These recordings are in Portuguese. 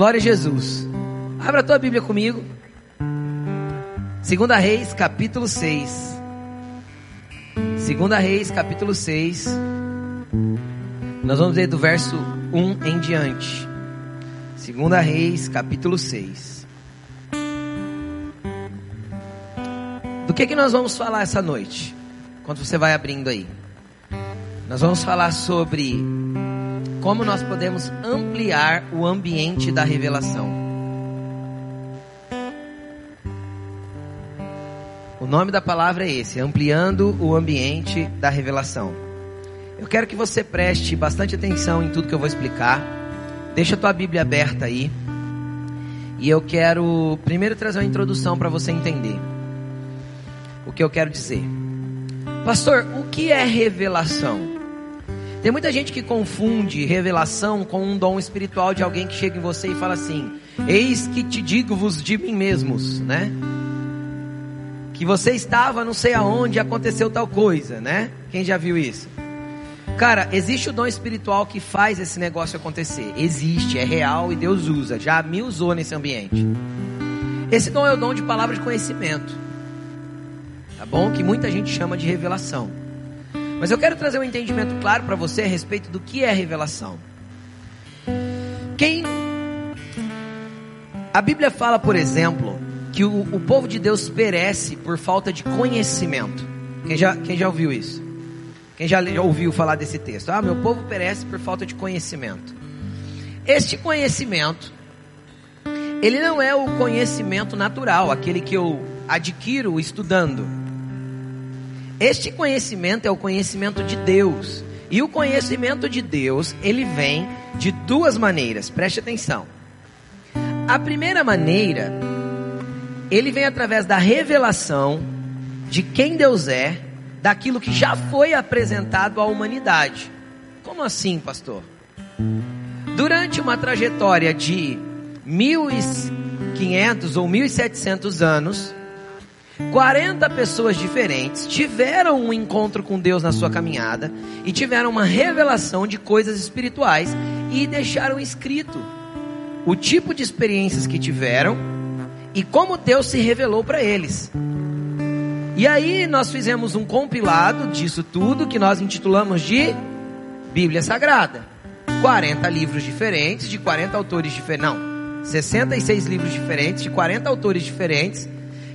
Glória a Jesus. Abra a tua Bíblia comigo. Segunda Reis, capítulo 6. Segunda Reis, capítulo 6. Nós vamos ler do verso 1 em diante. Segunda Reis, capítulo 6. Do que que nós vamos falar essa noite? Quando você vai abrindo aí. Nós vamos falar sobre como nós podemos ampliar o ambiente da revelação. O nome da palavra é esse, ampliando o ambiente da revelação. Eu quero que você preste bastante atenção em tudo que eu vou explicar. Deixa a tua Bíblia aberta aí. E eu quero primeiro trazer uma introdução para você entender o que eu quero dizer. Pastor, o que é revelação? Tem muita gente que confunde revelação com um dom espiritual de alguém que chega em você e fala assim: Eis que te digo-vos de mim mesmos, né? Que você estava não sei aonde aconteceu tal coisa, né? Quem já viu isso? Cara, existe o dom espiritual que faz esse negócio acontecer. Existe, é real e Deus usa. Já me usou nesse ambiente. Esse dom é o dom de palavra de conhecimento. Tá bom? Que muita gente chama de revelação. Mas eu quero trazer um entendimento claro para você a respeito do que é revelação. Quem. A Bíblia fala, por exemplo, que o, o povo de Deus perece por falta de conhecimento. Quem já, quem já ouviu isso? Quem já ouviu falar desse texto? Ah, meu povo perece por falta de conhecimento. Este conhecimento, ele não é o conhecimento natural, aquele que eu adquiro estudando. Este conhecimento é o conhecimento de Deus. E o conhecimento de Deus, ele vem de duas maneiras. Preste atenção. A primeira maneira, ele vem através da revelação de quem Deus é, daquilo que já foi apresentado à humanidade. Como assim, pastor? Durante uma trajetória de 1500 ou 1700 anos, 40 pessoas diferentes tiveram um encontro com Deus na sua caminhada e tiveram uma revelação de coisas espirituais e deixaram escrito o tipo de experiências que tiveram e como Deus se revelou para eles. E aí nós fizemos um compilado disso tudo que nós intitulamos de Bíblia Sagrada. 40 livros diferentes, de 40 autores diferentes. Não, 66 livros diferentes, de 40 autores diferentes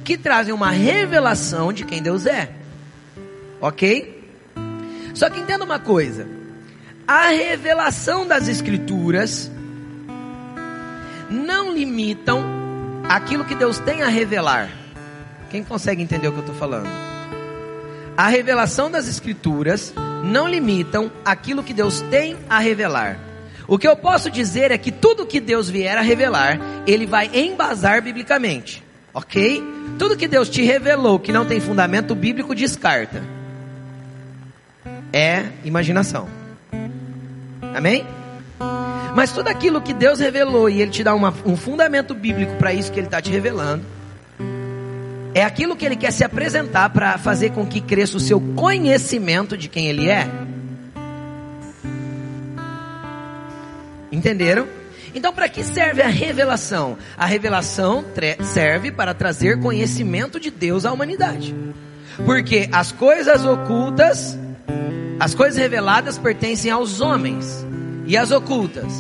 que trazem uma revelação de quem Deus é. Ok? Só que entenda uma coisa: a revelação das Escrituras não limitam aquilo que Deus tem a revelar. Quem consegue entender o que eu estou falando? A revelação das Escrituras não limitam aquilo que Deus tem a revelar. O que eu posso dizer é que tudo que Deus vier a revelar, Ele vai embasar biblicamente. Ok? Tudo que Deus te revelou que não tem fundamento bíblico, descarta. É imaginação. Amém? Mas tudo aquilo que Deus revelou e Ele te dá uma, um fundamento bíblico para isso que Ele está te revelando, é aquilo que Ele quer se apresentar para fazer com que cresça o seu conhecimento de quem Ele é. Entenderam? Então, para que serve a revelação? A revelação serve para trazer conhecimento de Deus à humanidade. Porque as coisas ocultas, as coisas reveladas pertencem aos homens, e as ocultas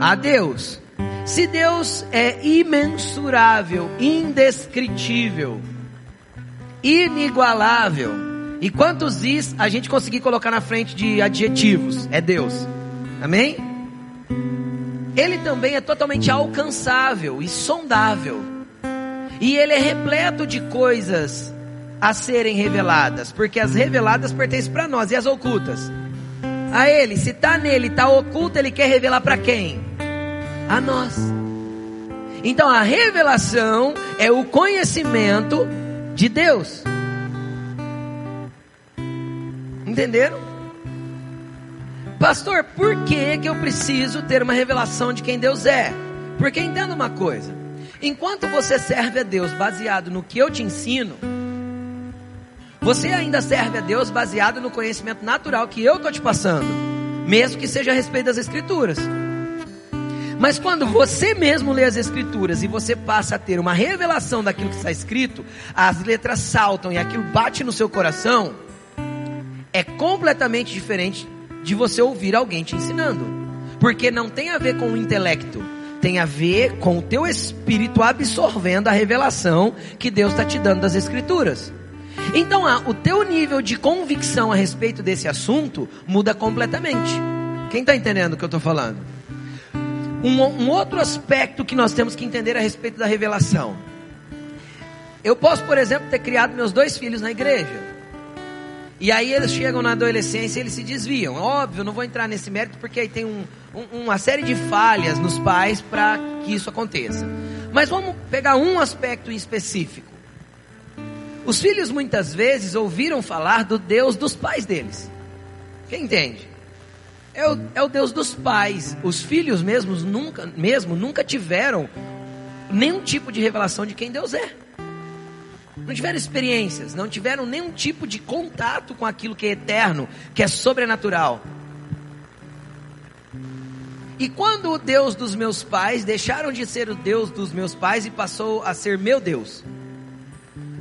a Deus. Se Deus é imensurável, indescritível, inigualável, e quantos is a gente conseguir colocar na frente de adjetivos? É Deus. Amém? Ele também é totalmente alcançável e sondável. E ele é repleto de coisas a serem reveladas, porque as reveladas pertencem para nós e as ocultas. A ele, se está nele, está oculto, ele quer revelar para quem? A nós. Então a revelação é o conhecimento de Deus. Entenderam? Pastor, por que, que eu preciso ter uma revelação de quem Deus é? Porque entenda uma coisa: enquanto você serve a Deus baseado no que eu te ensino, você ainda serve a Deus baseado no conhecimento natural que eu estou te passando, mesmo que seja a respeito das Escrituras. Mas quando você mesmo lê as escrituras e você passa a ter uma revelação daquilo que está escrito, as letras saltam e aquilo bate no seu coração, é completamente diferente de você ouvir alguém te ensinando. Porque não tem a ver com o intelecto, tem a ver com o teu espírito absorvendo a revelação que Deus está te dando das escrituras. Então, o teu nível de convicção a respeito desse assunto muda completamente. Quem está entendendo o que eu estou falando? Um, um outro aspecto que nós temos que entender a respeito da revelação. Eu posso, por exemplo, ter criado meus dois filhos na igreja. E aí eles chegam na adolescência e eles se desviam. Óbvio, não vou entrar nesse mérito porque aí tem um, um, uma série de falhas nos pais para que isso aconteça. Mas vamos pegar um aspecto em específico. Os filhos muitas vezes ouviram falar do Deus dos pais deles. Quem entende? É o, é o Deus dos pais. Os filhos mesmos nunca, mesmo nunca tiveram nenhum tipo de revelação de quem Deus é. Não tiveram experiências, não tiveram nenhum tipo de contato com aquilo que é eterno, que é sobrenatural. E quando o Deus dos meus pais deixaram de ser o Deus dos meus pais e passou a ser meu Deus?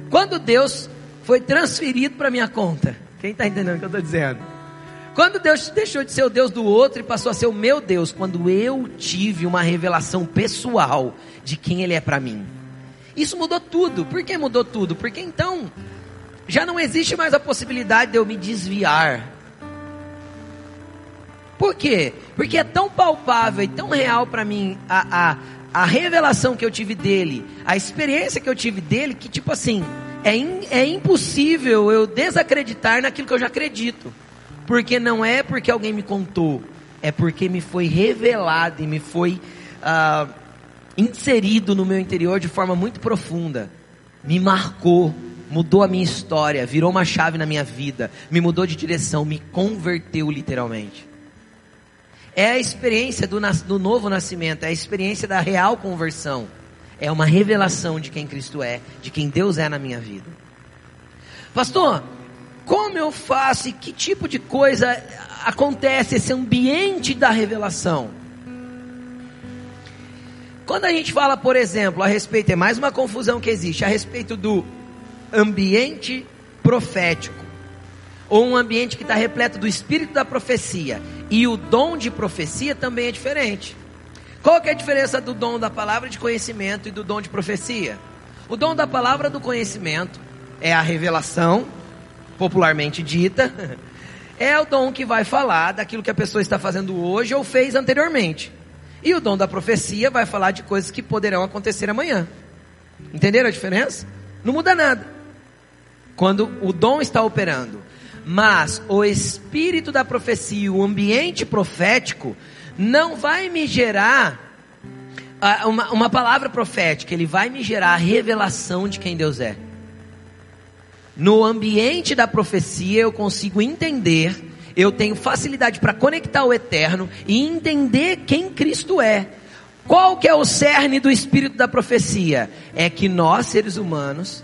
Quando Deus foi transferido para minha conta? Quem está entendendo o que eu estou dizendo? Quando Deus deixou de ser o Deus do outro e passou a ser o meu Deus, quando eu tive uma revelação pessoal de quem Ele é para mim. Isso mudou tudo. Por que mudou tudo? Porque então já não existe mais a possibilidade de eu me desviar. Por quê? Porque é tão palpável e tão real para mim a, a, a revelação que eu tive dele, a experiência que eu tive dele, que tipo assim, é, in, é impossível eu desacreditar naquilo que eu já acredito. Porque não é porque alguém me contou, é porque me foi revelado e me foi uh, inserido no meu interior de forma muito profunda. Me marcou, mudou a minha história, virou uma chave na minha vida, me mudou de direção, me converteu literalmente. É a experiência do, do novo nascimento, é a experiência da real conversão. É uma revelação de quem Cristo é, de quem Deus é na minha vida. Pastor, como eu faço e que tipo de coisa acontece esse ambiente da revelação? Quando a gente fala, por exemplo, a respeito, é mais uma confusão que existe, a respeito do ambiente profético, ou um ambiente que está repleto do espírito da profecia, e o dom de profecia também é diferente. Qual que é a diferença do dom da palavra de conhecimento e do dom de profecia? O dom da palavra do conhecimento é a revelação, popularmente dita, é o dom que vai falar daquilo que a pessoa está fazendo hoje ou fez anteriormente. E o dom da profecia vai falar de coisas que poderão acontecer amanhã. Entenderam a diferença? Não muda nada. Quando o dom está operando. Mas o espírito da profecia, o ambiente profético, não vai me gerar uh, uma, uma palavra profética, ele vai me gerar a revelação de quem Deus é. No ambiente da profecia eu consigo entender eu tenho facilidade para conectar o eterno e entender quem Cristo é. Qual que é o cerne do espírito da profecia? É que nós, seres humanos,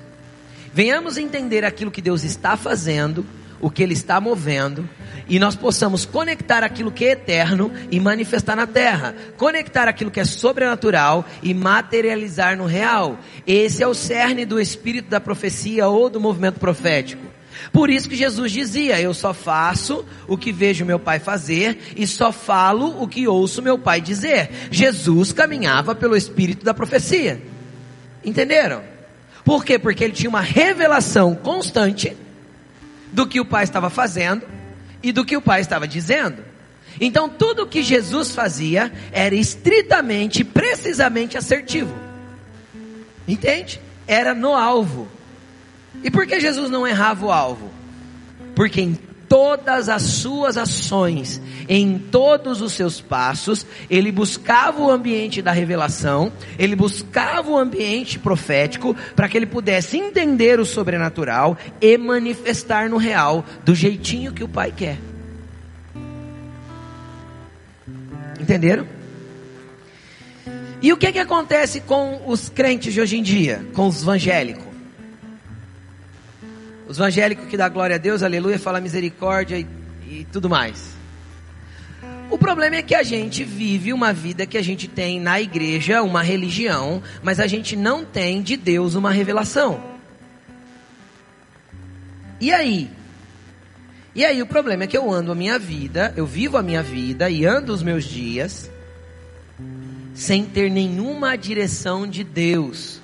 venhamos entender aquilo que Deus está fazendo, o que Ele está movendo, e nós possamos conectar aquilo que é eterno e manifestar na terra, conectar aquilo que é sobrenatural e materializar no real. Esse é o cerne do espírito da profecia ou do movimento profético. Por isso que Jesus dizia: Eu só faço o que vejo meu pai fazer e só falo o que ouço meu pai dizer. Jesus caminhava pelo espírito da profecia. Entenderam? Por quê? Porque ele tinha uma revelação constante do que o pai estava fazendo e do que o pai estava dizendo. Então tudo que Jesus fazia era estritamente, precisamente assertivo. Entende? Era no alvo. E por que Jesus não errava o alvo? Porque em todas as suas ações, em todos os seus passos, ele buscava o ambiente da revelação, ele buscava o ambiente profético para que ele pudesse entender o sobrenatural e manifestar no real do jeitinho que o Pai quer. Entenderam? E o que, que acontece com os crentes de hoje em dia, com os evangélicos? Os evangélicos que dá glória a Deus, aleluia, fala misericórdia e, e tudo mais. O problema é que a gente vive uma vida que a gente tem na igreja, uma religião, mas a gente não tem de Deus uma revelação. E aí? E aí o problema é que eu ando a minha vida, eu vivo a minha vida e ando os meus dias sem ter nenhuma direção de Deus.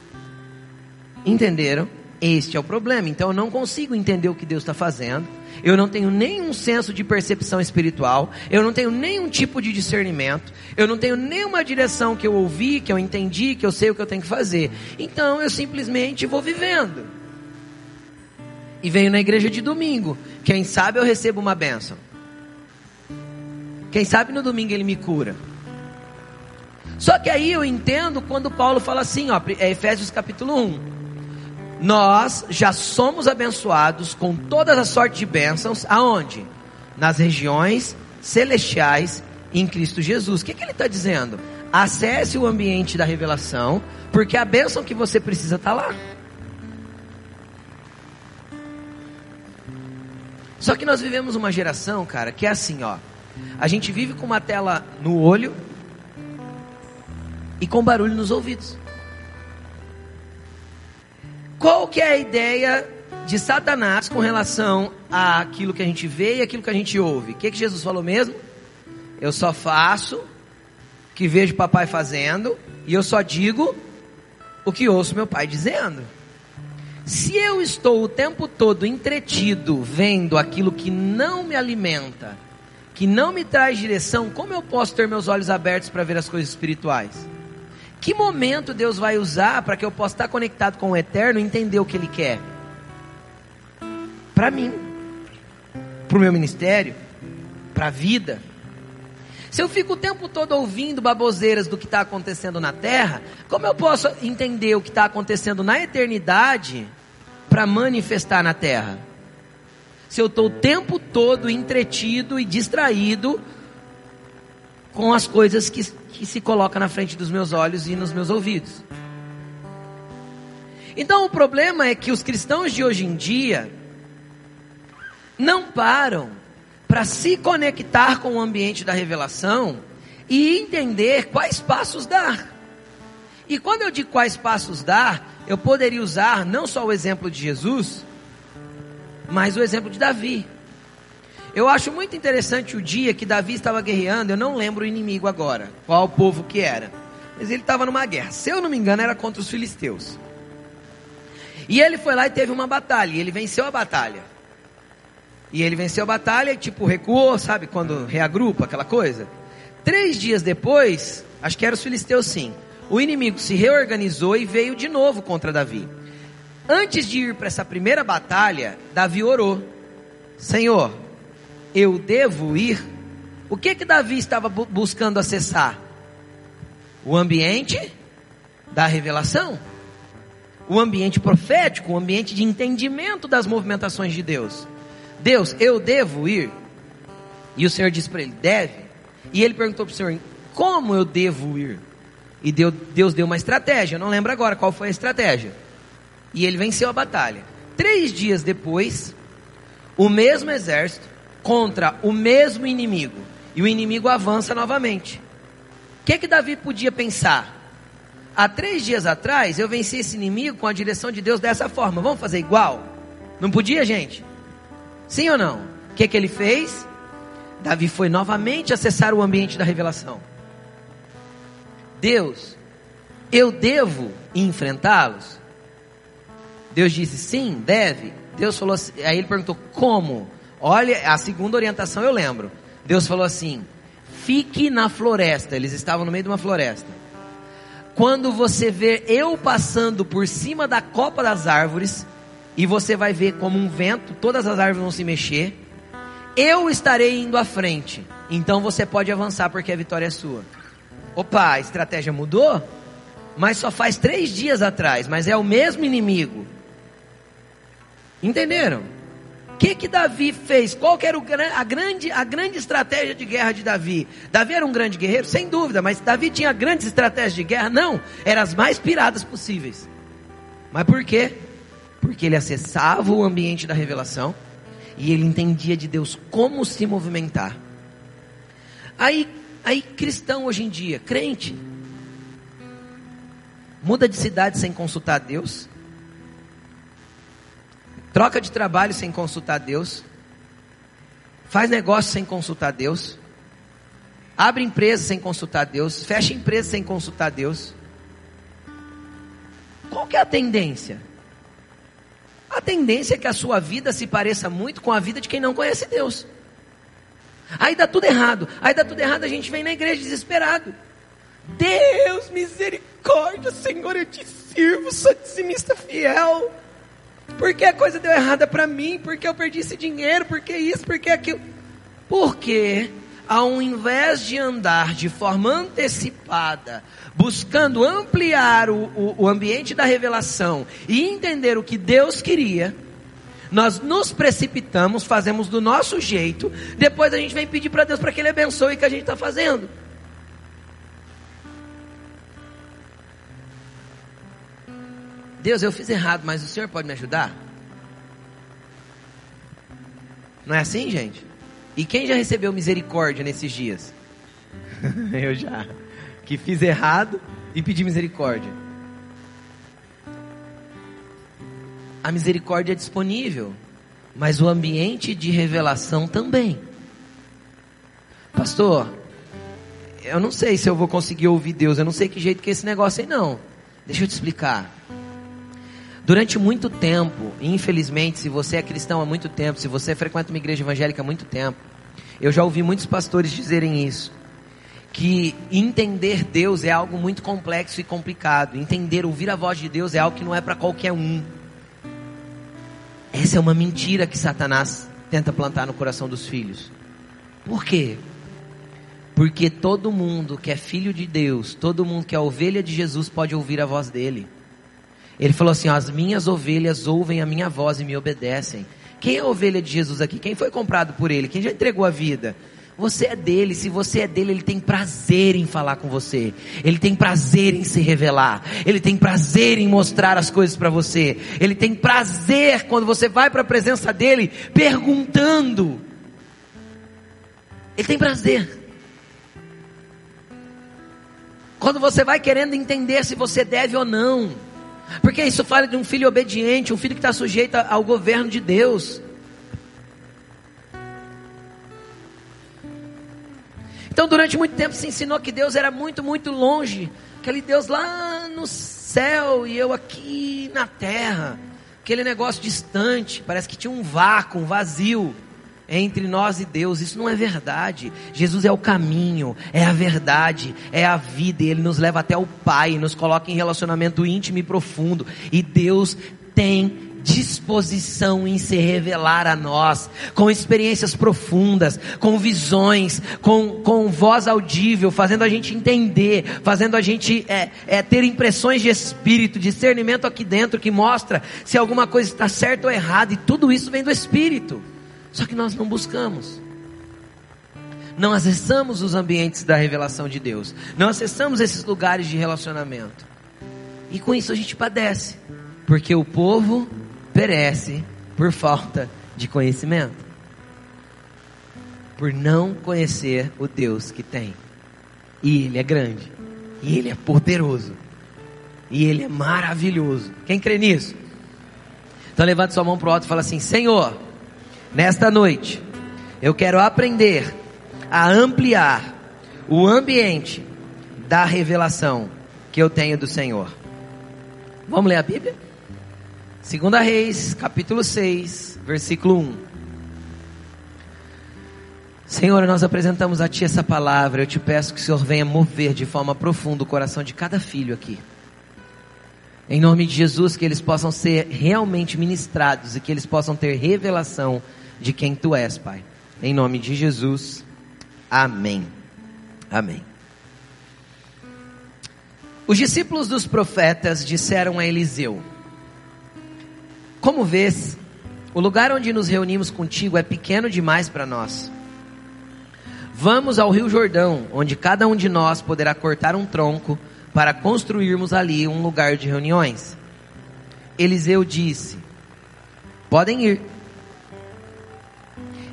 Entenderam? Este é o problema. Então eu não consigo entender o que Deus está fazendo. Eu não tenho nenhum senso de percepção espiritual. Eu não tenho nenhum tipo de discernimento. Eu não tenho nenhuma direção que eu ouvi, que eu entendi, que eu sei o que eu tenho que fazer. Então eu simplesmente vou vivendo. E venho na igreja de domingo. Quem sabe eu recebo uma bênção. Quem sabe no domingo ele me cura. Só que aí eu entendo quando Paulo fala assim, ó, é Efésios capítulo 1. Nós já somos abençoados com todas as sortes de bênçãos, aonde? Nas regiões celestiais em Cristo Jesus. O que, que ele está dizendo? Acesse o ambiente da revelação, porque a bênção que você precisa está lá. Só que nós vivemos uma geração, cara, que é assim, ó. A gente vive com uma tela no olho e com barulho nos ouvidos. Qual que é a ideia de Satanás com relação àquilo que a gente vê e aquilo que a gente ouve? O que, que Jesus falou mesmo? Eu só faço o que vejo papai fazendo e eu só digo o que ouço meu pai dizendo. Se eu estou o tempo todo entretido vendo aquilo que não me alimenta, que não me traz direção, como eu posso ter meus olhos abertos para ver as coisas espirituais? Que momento Deus vai usar para que eu possa estar conectado com o eterno e entender o que Ele quer? Para mim, para o meu ministério, para a vida. Se eu fico o tempo todo ouvindo baboseiras do que está acontecendo na terra, como eu posso entender o que está acontecendo na eternidade para manifestar na terra? Se eu estou o tempo todo entretido e distraído com as coisas que, que se colocam na frente dos meus olhos e nos meus ouvidos. Então o problema é que os cristãos de hoje em dia não param para se conectar com o ambiente da revelação e entender quais passos dar. E quando eu digo quais passos dar, eu poderia usar não só o exemplo de Jesus, mas o exemplo de Davi. Eu acho muito interessante o dia que Davi estava guerreando, eu não lembro o inimigo agora, qual povo que era. Mas ele estava numa guerra, se eu não me engano era contra os filisteus. E ele foi lá e teve uma batalha, e ele venceu a batalha. E ele venceu a batalha e tipo recuou, sabe, quando reagrupa aquela coisa. Três dias depois, acho que era os filisteus sim, o inimigo se reorganizou e veio de novo contra Davi. Antes de ir para essa primeira batalha, Davi orou: Senhor, eu devo ir? O que que Davi estava bu buscando acessar? O ambiente da revelação, o ambiente profético, o ambiente de entendimento das movimentações de Deus. Deus, eu devo ir? E o Senhor disse para ele: deve. E ele perguntou para o Senhor: como eu devo ir? E Deus, Deus deu uma estratégia, eu não lembro agora qual foi a estratégia. E ele venceu a batalha. Três dias depois, o mesmo exército contra o mesmo inimigo. E o inimigo avança novamente. O que, que Davi podia pensar? Há três dias atrás eu venci esse inimigo com a direção de Deus dessa forma. Vamos fazer igual? Não podia, gente? Sim ou não? O que, que ele fez? Davi foi novamente acessar o ambiente da revelação. Deus, eu devo enfrentá-los? Deus disse sim, deve. Deus falou assim, aí ele perguntou como? Olha, a segunda orientação eu lembro. Deus falou assim: fique na floresta. Eles estavam no meio de uma floresta. Quando você ver eu passando por cima da copa das árvores, e você vai ver como um vento, todas as árvores vão se mexer, eu estarei indo à frente. Então você pode avançar porque a vitória é sua. Opa, a estratégia mudou? Mas só faz três dias atrás, mas é o mesmo inimigo. Entenderam? Que que Davi fez? Qual que era o, a, grande, a grande estratégia de guerra de Davi? Davi era um grande guerreiro? Sem dúvida, mas Davi tinha grandes estratégias de guerra? Não, eram as mais piradas possíveis. Mas por quê? Porque ele acessava o ambiente da revelação e ele entendia de Deus como se movimentar. Aí, aí cristão hoje em dia, crente, muda de cidade sem consultar Deus, troca de trabalho sem consultar Deus, faz negócio sem consultar Deus, abre empresa sem consultar Deus, fecha empresa sem consultar Deus. Qual que é a tendência? A tendência é que a sua vida se pareça muito com a vida de quem não conhece Deus. Aí dá tudo errado. Aí dá tudo errado, a gente vem na igreja desesperado. Deus, misericórdia, Senhor, eu te sirvo, sou dizimista fiel. Porque a coisa deu errada para mim, porque eu perdi esse dinheiro, porque isso, porque aquilo. Porque ao invés de andar de forma antecipada, buscando ampliar o, o, o ambiente da revelação e entender o que Deus queria, nós nos precipitamos, fazemos do nosso jeito, depois a gente vem pedir para Deus para que Ele abençoe o que a gente está fazendo. Deus, eu fiz errado, mas o Senhor pode me ajudar? Não é assim, gente? E quem já recebeu misericórdia nesses dias? eu já. Que fiz errado e pedi misericórdia. A misericórdia é disponível, mas o ambiente de revelação também. Pastor, eu não sei se eu vou conseguir ouvir Deus, eu não sei que jeito que é esse negócio aí não. Deixa eu te explicar. Durante muito tempo, infelizmente, se você é cristão há muito tempo, se você frequenta uma igreja evangélica há muito tempo, eu já ouvi muitos pastores dizerem isso. Que entender Deus é algo muito complexo e complicado. Entender, ouvir a voz de Deus é algo que não é para qualquer um. Essa é uma mentira que Satanás tenta plantar no coração dos filhos. Por quê? Porque todo mundo que é filho de Deus, todo mundo que é ovelha de Jesus pode ouvir a voz dele. Ele falou assim: As minhas ovelhas ouvem a minha voz e me obedecem. Quem é a ovelha de Jesus aqui? Quem foi comprado por ele? Quem já entregou a vida? Você é dele, se você é dele, ele tem prazer em falar com você. Ele tem prazer em se revelar. Ele tem prazer em mostrar as coisas para você. Ele tem prazer quando você vai para a presença dele perguntando. Ele tem prazer. Quando você vai querendo entender se você deve ou não. Porque isso fala de um filho obediente, um filho que está sujeito ao governo de Deus. Então, durante muito tempo se ensinou que Deus era muito, muito longe. Aquele Deus lá no céu e eu aqui na terra. Aquele negócio distante. Parece que tinha um vácuo, um vazio entre nós e Deus. Isso não é verdade. Jesus é o caminho, é a verdade, é a vida. E Ele nos leva até o Pai, nos coloca em relacionamento íntimo e profundo. E Deus tem disposição em se revelar a nós, com experiências profundas, com visões, com, com voz audível, fazendo a gente entender, fazendo a gente é, é, ter impressões de espírito, discernimento aqui dentro que mostra se alguma coisa está certa ou errada, e tudo isso vem do Espírito. Só que nós não buscamos. Não acessamos os ambientes da revelação de Deus. Não acessamos esses lugares de relacionamento. E com isso a gente padece. Porque o povo perece por falta de conhecimento. Por não conhecer o Deus que tem. E Ele é grande. E Ele é poderoso. E Ele é maravilhoso. Quem crê nisso? Então levante sua mão para o alto e fala assim: Senhor, nesta noite, eu quero aprender a ampliar o ambiente da revelação que eu tenho do Senhor. Vamos ler a Bíblia? Segunda Reis, capítulo 6, versículo 1. Senhor, nós apresentamos a Ti essa palavra. Eu te peço que o Senhor venha mover de forma profunda o coração de cada filho aqui. Em nome de Jesus, que eles possam ser realmente ministrados e que eles possam ter revelação de quem Tu és, Pai. Em nome de Jesus. Amém. Amém. Os discípulos dos profetas disseram a Eliseu: como vês, o lugar onde nos reunimos contigo é pequeno demais para nós. Vamos ao Rio Jordão, onde cada um de nós poderá cortar um tronco para construirmos ali um lugar de reuniões. Eliseu disse: Podem ir.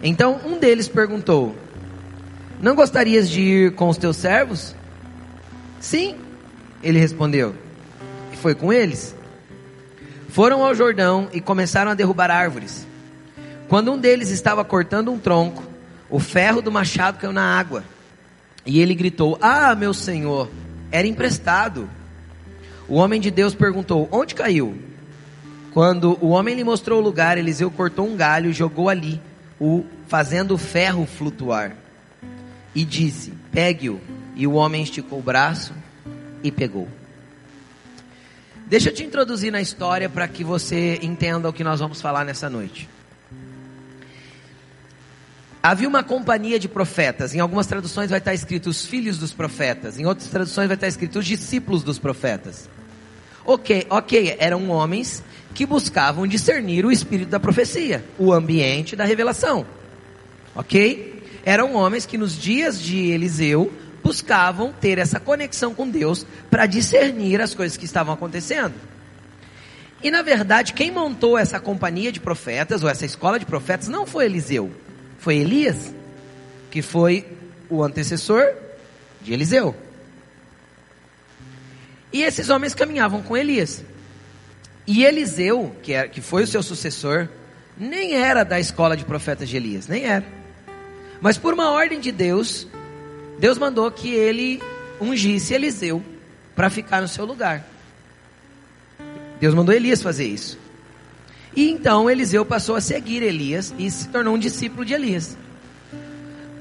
Então um deles perguntou: Não gostarias de ir com os teus servos? Sim, ele respondeu. E foi com eles. Foram ao Jordão e começaram a derrubar árvores. Quando um deles estava cortando um tronco, o ferro do machado caiu na água. E ele gritou: Ah, meu senhor, era emprestado. O homem de Deus perguntou: Onde caiu? Quando o homem lhe mostrou o lugar, Eliseu cortou um galho e jogou ali, o fazendo o ferro flutuar. E disse: Pegue-o. E o homem esticou o braço e pegou. Deixa eu te introduzir na história para que você entenda o que nós vamos falar nessa noite. Havia uma companhia de profetas. Em algumas traduções vai estar escrito os filhos dos profetas. Em outras traduções vai estar escrito os discípulos dos profetas. Ok, ok, eram homens que buscavam discernir o espírito da profecia, o ambiente da revelação. Ok? Eram homens que nos dias de Eliseu buscavam ter essa conexão com Deus para discernir as coisas que estavam acontecendo. E na verdade, quem montou essa companhia de profetas, ou essa escola de profetas, não foi Eliseu foi Elias, que foi o antecessor de Eliseu. E esses homens caminhavam com Elias. E Eliseu, que, era, que foi o seu sucessor, nem era da escola de profetas de Elias, nem era. Mas por uma ordem de Deus, Deus mandou que ele ungisse Eliseu para ficar no seu lugar. Deus mandou Elias fazer isso. E então Eliseu passou a seguir Elias e se tornou um discípulo de Elias.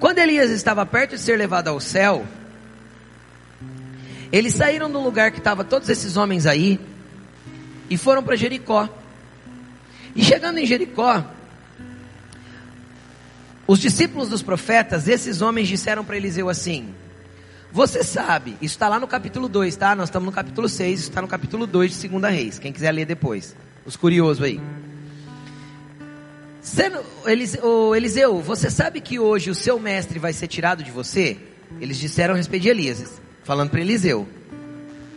Quando Elias estava perto de ser levado ao céu, eles saíram do lugar que estavam todos esses homens aí e foram para Jericó. E chegando em Jericó, os discípulos dos profetas, esses homens disseram para Eliseu assim: Você sabe, isso está lá no capítulo 2, tá? Nós estamos no capítulo 6, isso está no capítulo 2 de 2 Reis. Quem quiser ler depois os curiosos aí. Sendo, Eliseu, Eliseu, você sabe que hoje o seu mestre vai ser tirado de você? Eles disseram a respeito de Elias, falando para Eliseu.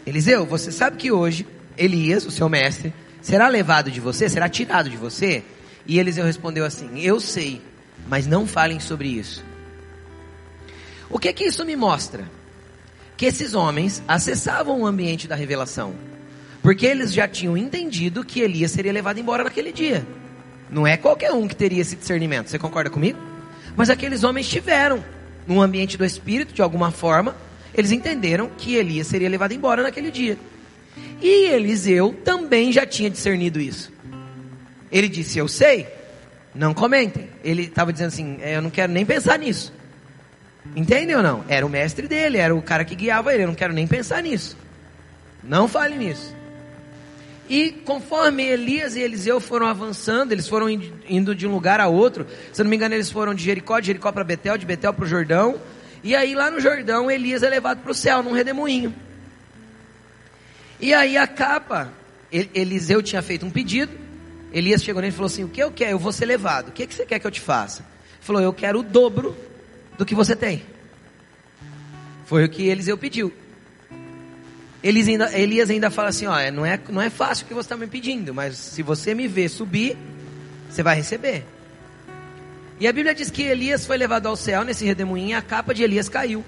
Eliseu, você sabe que hoje Elias, o seu mestre, será levado de você, será tirado de você? E Eliseu respondeu assim: Eu sei, mas não falem sobre isso. O que que isso me mostra? Que esses homens acessavam o ambiente da revelação. Porque eles já tinham entendido que Elias seria levado embora naquele dia. Não é qualquer um que teria esse discernimento. Você concorda comigo? Mas aqueles homens tiveram, no ambiente do Espírito, de alguma forma, eles entenderam que Elias seria levado embora naquele dia. E Eliseu também já tinha discernido isso. Ele disse: Eu sei, não comentem. Ele estava dizendo assim: é, Eu não quero nem pensar nisso. Entende ou não? Era o mestre dele, era o cara que guiava ele. Eu não quero nem pensar nisso. Não fale nisso. E conforme Elias e Eliseu foram avançando, eles foram indo de um lugar a outro. Se não me engano, eles foram de Jericó, de Jericó para Betel, de Betel para o Jordão. E aí lá no Jordão, Elias é levado para o céu, num redemoinho. E aí a capa, Eliseu tinha feito um pedido. Elias chegou nele e falou assim: O que eu quero? Eu vou ser levado. O que, que você quer que eu te faça? Ele falou: Eu quero o dobro do que você tem. Foi o que Eliseu pediu. Elias ainda, Elias ainda fala assim: ó, é, não é, não é fácil o que você está me pedindo, mas se você me ver subir, você vai receber. E a Bíblia diz que Elias foi levado ao céu nesse redemoinho e a capa de Elias caiu.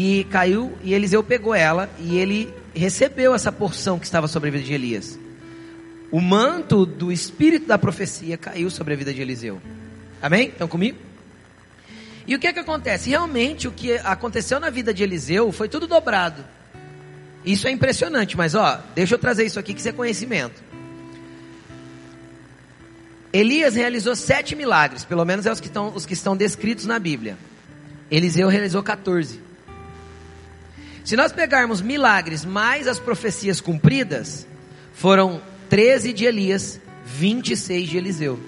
E caiu, e Eliseu pegou ela e ele recebeu essa porção que estava sobre a vida de Elias. O manto do espírito da profecia caiu sobre a vida de Eliseu. Amém? Estão comigo? E o que é que acontece? Realmente o que aconteceu na vida de Eliseu foi tudo dobrado. Isso é impressionante, mas ó, deixa eu trazer isso aqui que isso é conhecimento. Elias realizou sete milagres, pelo menos é os que estão, os que estão descritos na Bíblia. Eliseu realizou 14. Se nós pegarmos milagres mais as profecias cumpridas, foram 13 de Elias, 26 de Eliseu.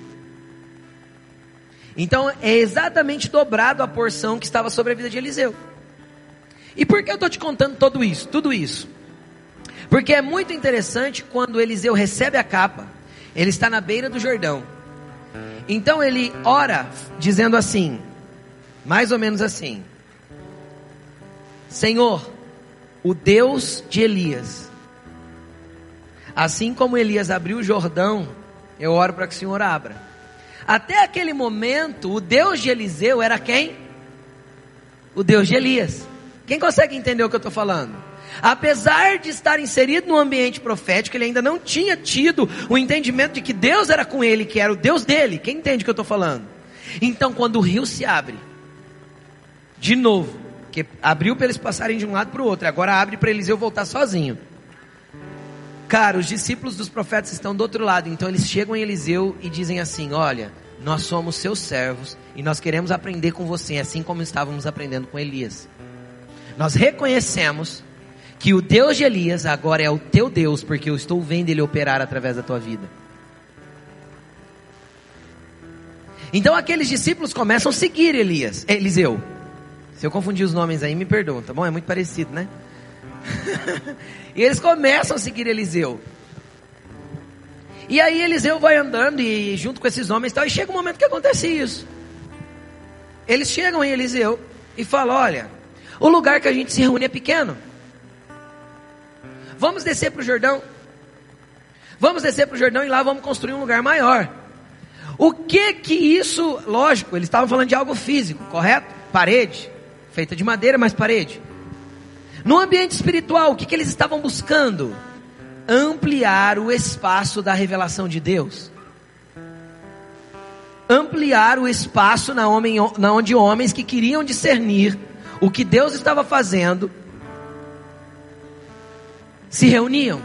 Então é exatamente dobrado a porção que estava sobre a vida de Eliseu. E por que eu estou te contando tudo isso? Tudo isso. Porque é muito interessante quando Eliseu recebe a capa, ele está na beira do Jordão. Então ele ora dizendo assim, mais ou menos assim: Senhor, o Deus de Elias, assim como Elias abriu o Jordão, eu oro para que o Senhor abra. Até aquele momento, o Deus de Eliseu era quem? o Deus de Elias. Quem consegue entender o que eu estou falando? Apesar de estar inserido no ambiente profético, ele ainda não tinha tido o entendimento de que Deus era com ele, que era o Deus dele. Quem entende o que eu estou falando? Então, quando o rio se abre, de novo, que abriu para eles passarem de um lado para o outro, agora abre para Eliseu voltar sozinho. Cara, os discípulos dos profetas estão do outro lado, então eles chegam em Eliseu e dizem assim: Olha, nós somos seus servos e nós queremos aprender com você, assim como estávamos aprendendo com Elias. Nós reconhecemos que o Deus de Elias agora é o teu Deus, porque eu estou vendo ele operar através da tua vida. Então aqueles discípulos começam a seguir Elias, Eliseu. Se eu confundir os nomes aí, me perdoam, tá bom? É muito parecido, né? e eles começam a seguir Eliseu. E aí Eliseu vai andando e junto com esses homens tal, e chega um momento que acontece isso. Eles chegam em Eliseu e falam: Olha, o lugar que a gente se reúne é pequeno. Vamos descer para o Jordão. Vamos descer para o Jordão e lá vamos construir um lugar maior. O que que isso, lógico, eles estavam falando de algo físico, correto? Parede, feita de madeira, mas parede. No ambiente espiritual, o que, que eles estavam buscando? Ampliar o espaço da revelação de Deus. Ampliar o espaço na, homem, na onde homens que queriam discernir o que Deus estava fazendo se reuniam.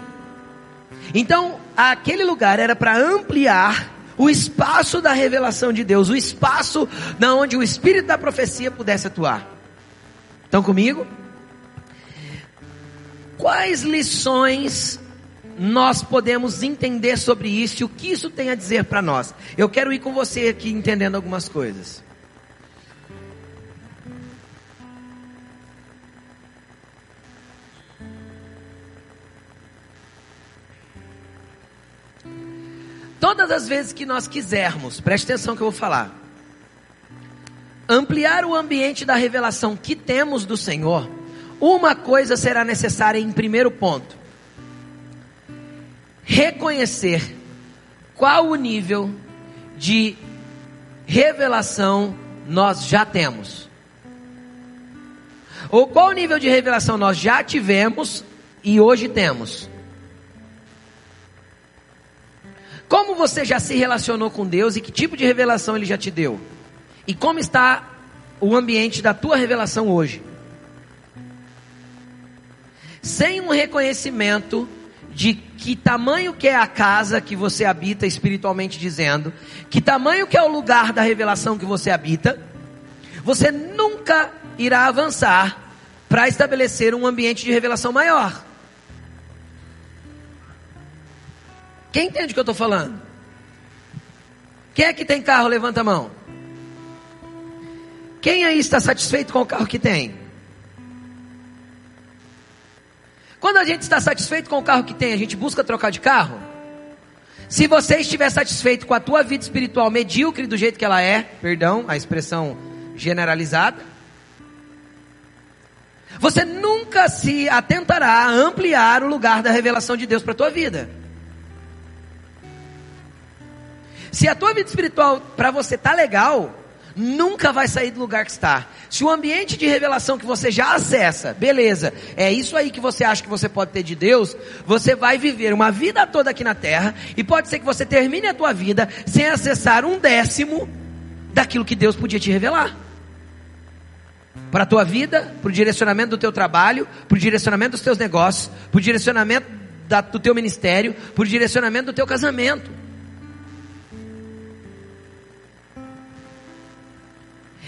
Então, aquele lugar era para ampliar o espaço da revelação de Deus, o espaço na onde o espírito da profecia pudesse atuar. Estão comigo? Quais lições nós podemos entender sobre isso e o que isso tem a dizer para nós? Eu quero ir com você aqui entendendo algumas coisas. Todas as vezes que nós quisermos, preste atenção que eu vou falar, ampliar o ambiente da revelação que temos do Senhor, uma coisa será necessária em primeiro ponto: reconhecer qual o nível de revelação nós já temos. Ou qual nível de revelação nós já tivemos e hoje temos. Como você já se relacionou com Deus e que tipo de revelação Ele já te deu? E como está o ambiente da tua revelação hoje? Sem um reconhecimento de que tamanho que é a casa que você habita espiritualmente dizendo, que tamanho que é o lugar da revelação que você habita, você nunca irá avançar para estabelecer um ambiente de revelação maior. Quem entende o que eu estou falando? Quem é que tem carro? Levanta a mão. Quem aí está satisfeito com o carro que tem? Quando a gente está satisfeito com o carro que tem, a gente busca trocar de carro? Se você estiver satisfeito com a tua vida espiritual medíocre do jeito que ela é, perdão, a expressão generalizada, você nunca se atentará a ampliar o lugar da revelação de Deus para a tua vida. Se a tua vida espiritual para você tá legal, nunca vai sair do lugar que está. Se o ambiente de revelação que você já acessa, beleza, é isso aí que você acha que você pode ter de Deus, você vai viver uma vida toda aqui na terra e pode ser que você termine a tua vida sem acessar um décimo daquilo que Deus podia te revelar. Para a tua vida, para o direcionamento do teu trabalho, para o direcionamento dos teus negócios, para o direcionamento da, do teu ministério, para o direcionamento do teu casamento.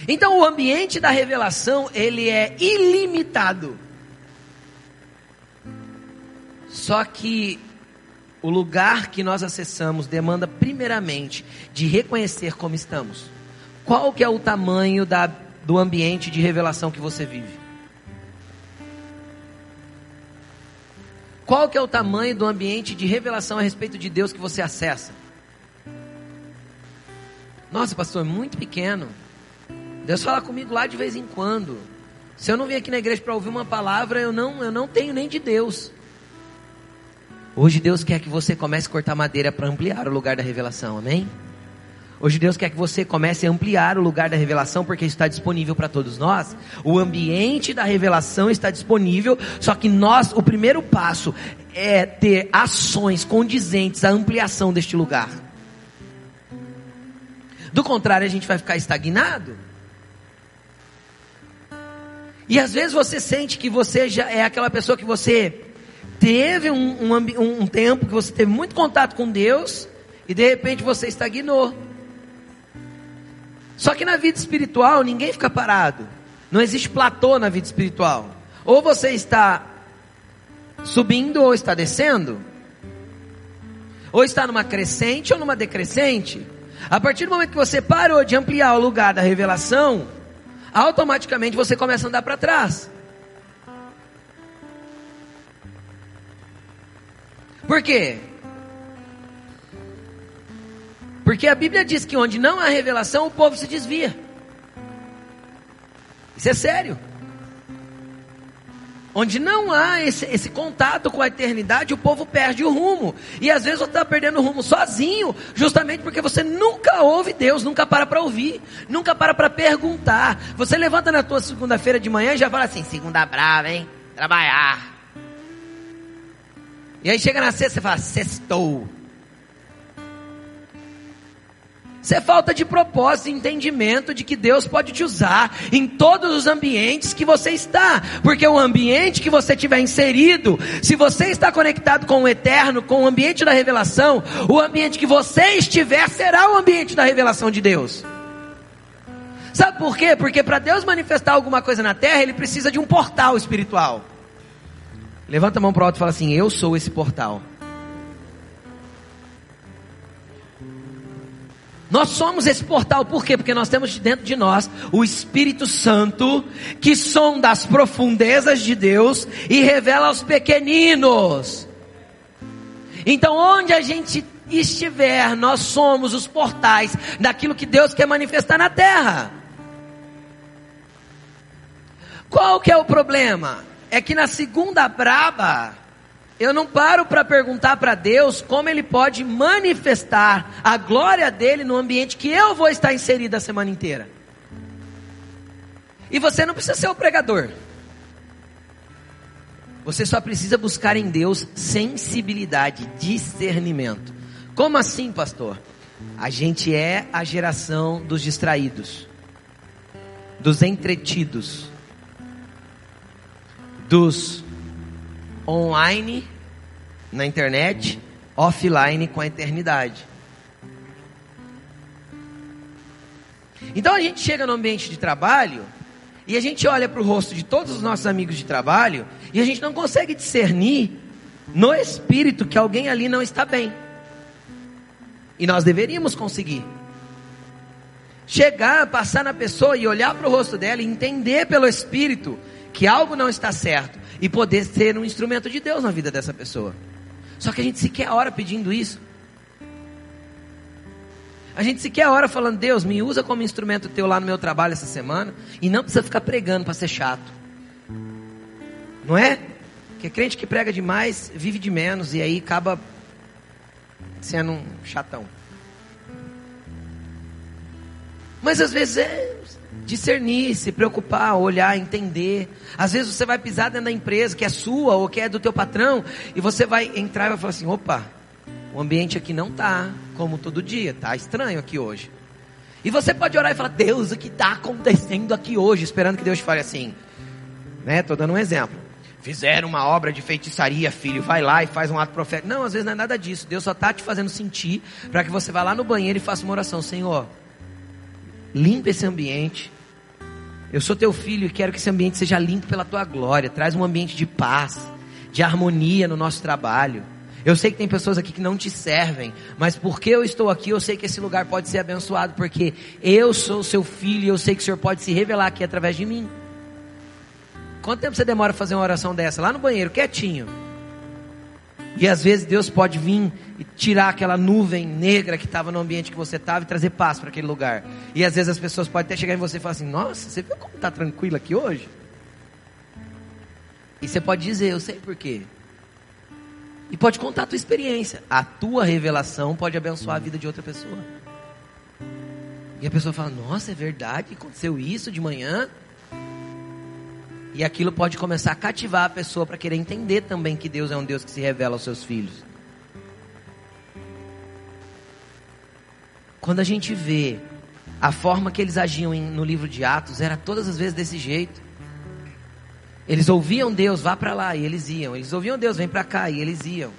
Então o ambiente da revelação, ele é ilimitado. Só que o lugar que nós acessamos demanda primeiramente de reconhecer como estamos. Qual que é o tamanho da, do ambiente de revelação que você vive? Qual que é o tamanho do ambiente de revelação a respeito de Deus que você acessa? Nossa, pastor, é muito pequeno. Deus fala comigo lá de vez em quando. Se eu não vim aqui na igreja para ouvir uma palavra, eu não, eu não tenho nem de Deus. Hoje Deus quer que você comece a cortar madeira para ampliar o lugar da revelação, amém? Hoje Deus quer que você comece a ampliar o lugar da revelação, porque está disponível para todos nós. O ambiente da revelação está disponível, só que nós, o primeiro passo é ter ações condizentes à ampliação deste lugar. Do contrário, a gente vai ficar estagnado. E às vezes você sente que você já é aquela pessoa que você teve um, um, um tempo que você teve muito contato com Deus e de repente você estagnou. Só que na vida espiritual ninguém fica parado. Não existe platô na vida espiritual. Ou você está subindo ou está descendo. Ou está numa crescente ou numa decrescente. A partir do momento que você parou de ampliar o lugar da revelação, automaticamente você começa a andar para trás. Por quê? Porque a Bíblia diz que onde não há revelação, o povo se desvia. Isso é sério. Onde não há esse, esse, contato com a eternidade, o povo perde o rumo. E às vezes você está perdendo o rumo sozinho, justamente porque você nunca ouve Deus, nunca para para ouvir, nunca para para perguntar. Você levanta na tua segunda-feira de manhã e já fala assim: segunda brava, hein? Trabalhar. E aí chega na sexta e fala: sextou. Isso é falta de propósito e entendimento de que Deus pode te usar em todos os ambientes que você está. Porque o ambiente que você tiver inserido, se você está conectado com o eterno, com o ambiente da revelação, o ambiente que você estiver será o ambiente da revelação de Deus. Sabe por quê? Porque para Deus manifestar alguma coisa na terra, ele precisa de um portal espiritual. Levanta a mão para o alto e fala assim: Eu sou esse portal. Nós somos esse portal, por quê? Porque nós temos dentro de nós o Espírito Santo, que sonda as profundezas de Deus e revela aos pequeninos. Então, onde a gente estiver, nós somos os portais daquilo que Deus quer manifestar na terra. Qual que é o problema? É que na segunda braba, eu não paro para perguntar para Deus como Ele pode manifestar a glória dele no ambiente que eu vou estar inserido a semana inteira. E você não precisa ser o pregador. Você só precisa buscar em Deus sensibilidade, discernimento. Como assim, pastor? A gente é a geração dos distraídos, dos entretidos, dos online, na internet, offline com a eternidade. Então a gente chega no ambiente de trabalho e a gente olha para o rosto de todos os nossos amigos de trabalho e a gente não consegue discernir no espírito que alguém ali não está bem. E nós deveríamos conseguir. Chegar, passar na pessoa e olhar para o rosto dela e entender pelo espírito que algo não está certo e poder ser um instrumento de Deus na vida dessa pessoa. Só que a gente sequer hora pedindo isso. A gente sequer hora falando, Deus, me usa como instrumento teu lá no meu trabalho essa semana. E não precisa ficar pregando para ser chato. Não é? Porque crente que prega demais vive de menos e aí acaba sendo um chatão. Mas às vezes é discernir, se preocupar, olhar, entender. Às vezes você vai pisar dentro da empresa que é sua ou que é do teu patrão e você vai entrar e vai falar assim: opa, o ambiente aqui não tá como todo dia, tá estranho aqui hoje. E você pode orar e falar: Deus, o que está acontecendo aqui hoje? Esperando que Deus fale assim, né? Tô dando um exemplo. Fizeram uma obra de feitiçaria, filho, vai lá e faz um ato profético. Não, às vezes não é nada disso. Deus só está te fazendo sentir para que você vá lá no banheiro e faça uma oração, Senhor limpa esse ambiente. Eu sou teu filho e quero que esse ambiente seja limpo pela tua glória. Traz um ambiente de paz, de harmonia no nosso trabalho. Eu sei que tem pessoas aqui que não te servem, mas porque eu estou aqui, eu sei que esse lugar pode ser abençoado, porque eu sou seu filho e eu sei que o Senhor pode se revelar aqui através de mim. Quanto tempo você demora a fazer uma oração dessa? Lá no banheiro, quietinho. E às vezes Deus pode vir e tirar aquela nuvem negra que estava no ambiente que você estava e trazer paz para aquele lugar. E às vezes as pessoas podem até chegar em você e falar assim: Nossa, você viu como está tranquilo aqui hoje? E você pode dizer: Eu sei por quê. E pode contar a tua experiência. A tua revelação pode abençoar a vida de outra pessoa. E a pessoa fala: Nossa, é verdade, aconteceu isso de manhã. E aquilo pode começar a cativar a pessoa para querer entender também que Deus é um Deus que se revela aos seus filhos. Quando a gente vê a forma que eles agiam no livro de Atos, era todas as vezes desse jeito. Eles ouviam Deus, vá para lá, e eles iam. Eles ouviam Deus, vem para cá, e eles iam.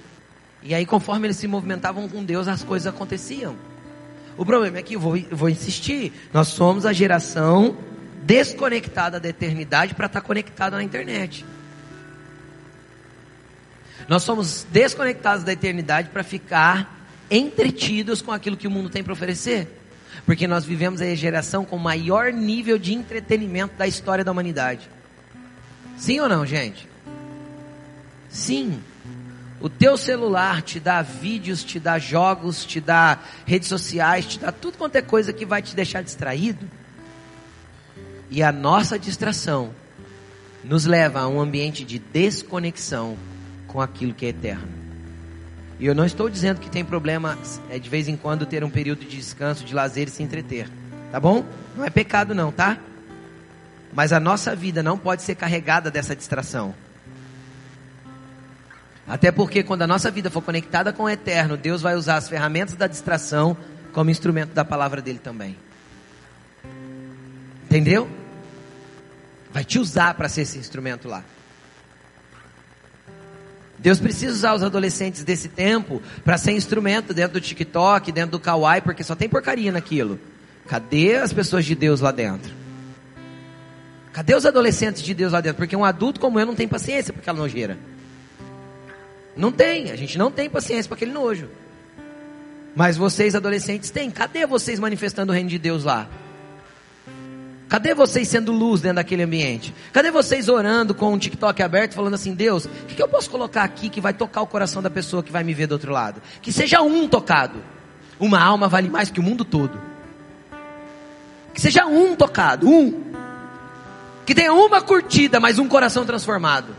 E aí, conforme eles se movimentavam com Deus, as coisas aconteciam. O problema é que eu vou, eu vou insistir. Nós somos a geração desconectada da eternidade para estar tá conectada na internet. Nós somos desconectados da eternidade para ficar entretidos com aquilo que o mundo tem para oferecer. Porque nós vivemos a geração com o maior nível de entretenimento da história da humanidade. Sim ou não, gente? Sim. O teu celular te dá vídeos, te dá jogos, te dá redes sociais, te dá tudo quanto é coisa que vai te deixar distraído. E a nossa distração nos leva a um ambiente de desconexão com aquilo que é eterno. E eu não estou dizendo que tem problema é, de vez em quando ter um período de descanso, de lazer e se entreter. Tá bom? Não é pecado não, tá? Mas a nossa vida não pode ser carregada dessa distração. Até porque quando a nossa vida for conectada com o eterno, Deus vai usar as ferramentas da distração como instrumento da palavra dele também. Entendeu? Vai te usar para ser esse instrumento lá. Deus precisa usar os adolescentes desse tempo para ser instrumento dentro do TikTok, dentro do Kawaii, porque só tem porcaria naquilo. Cadê as pessoas de Deus lá dentro? Cadê os adolescentes de Deus lá dentro? Porque um adulto como eu não tem paciência para aquela nojeira. Não tem, a gente não tem paciência para aquele nojo. Mas vocês adolescentes têm. Cadê vocês manifestando o reino de Deus lá? Cadê vocês sendo luz dentro daquele ambiente? Cadê vocês orando com um TikTok aberto, falando assim: Deus, o que, que eu posso colocar aqui que vai tocar o coração da pessoa que vai me ver do outro lado? Que seja um tocado. Uma alma vale mais que o mundo todo. Que seja um tocado, um. Que tenha uma curtida, mas um coração transformado.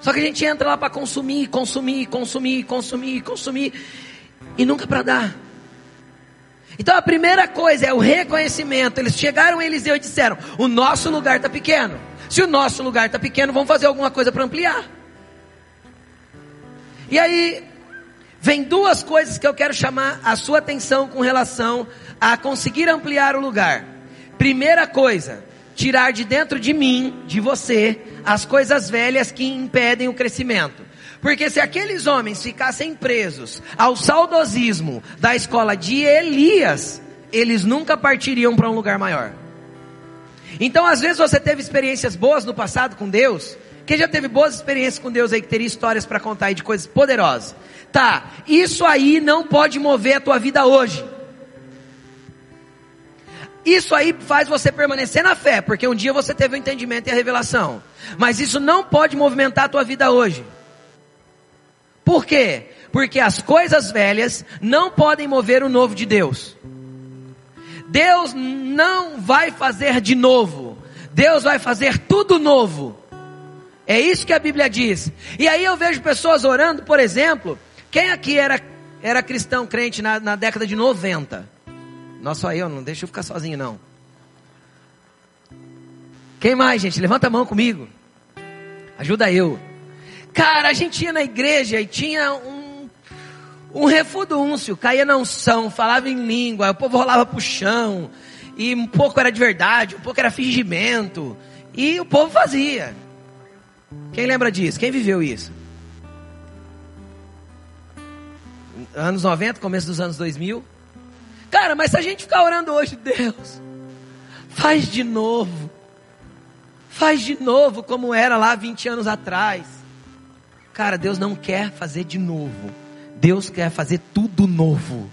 Só que a gente entra lá para consumir, consumir, consumir, consumir, consumir e nunca para dar. Então a primeira coisa é o reconhecimento. Eles chegaram a Eliseu e disseram: O nosso lugar está pequeno. Se o nosso lugar está pequeno, vamos fazer alguma coisa para ampliar. E aí, vem duas coisas que eu quero chamar a sua atenção com relação a conseguir ampliar o lugar. Primeira coisa, tirar de dentro de mim, de você, as coisas velhas que impedem o crescimento. Porque se aqueles homens ficassem presos ao saudosismo da escola de Elias, eles nunca partiriam para um lugar maior. Então, às vezes você teve experiências boas no passado com Deus. Quem já teve boas experiências com Deus aí, que teria histórias para contar aí de coisas poderosas. Tá, isso aí não pode mover a tua vida hoje. Isso aí faz você permanecer na fé, porque um dia você teve o entendimento e a revelação. Mas isso não pode movimentar a tua vida hoje. Por quê? Porque as coisas velhas não podem mover o novo de Deus. Deus não vai fazer de novo. Deus vai fazer tudo novo. É isso que a Bíblia diz. E aí eu vejo pessoas orando, por exemplo, quem aqui era, era cristão crente na, na década de 90? Não só eu, não deixa eu ficar sozinho não. Quem mais, gente? Levanta a mão comigo. Ajuda eu. Cara, a gente ia na igreja e tinha um, um refudúncio, caía na unção, falava em língua, o povo rolava pro chão, e um pouco era de verdade, um pouco era fingimento, e o povo fazia. Quem lembra disso? Quem viveu isso? Anos 90, começo dos anos 2000. Cara, mas se a gente ficar orando hoje, Deus, faz de novo. Faz de novo como era lá 20 anos atrás. Cara, Deus não quer fazer de novo. Deus quer fazer tudo novo.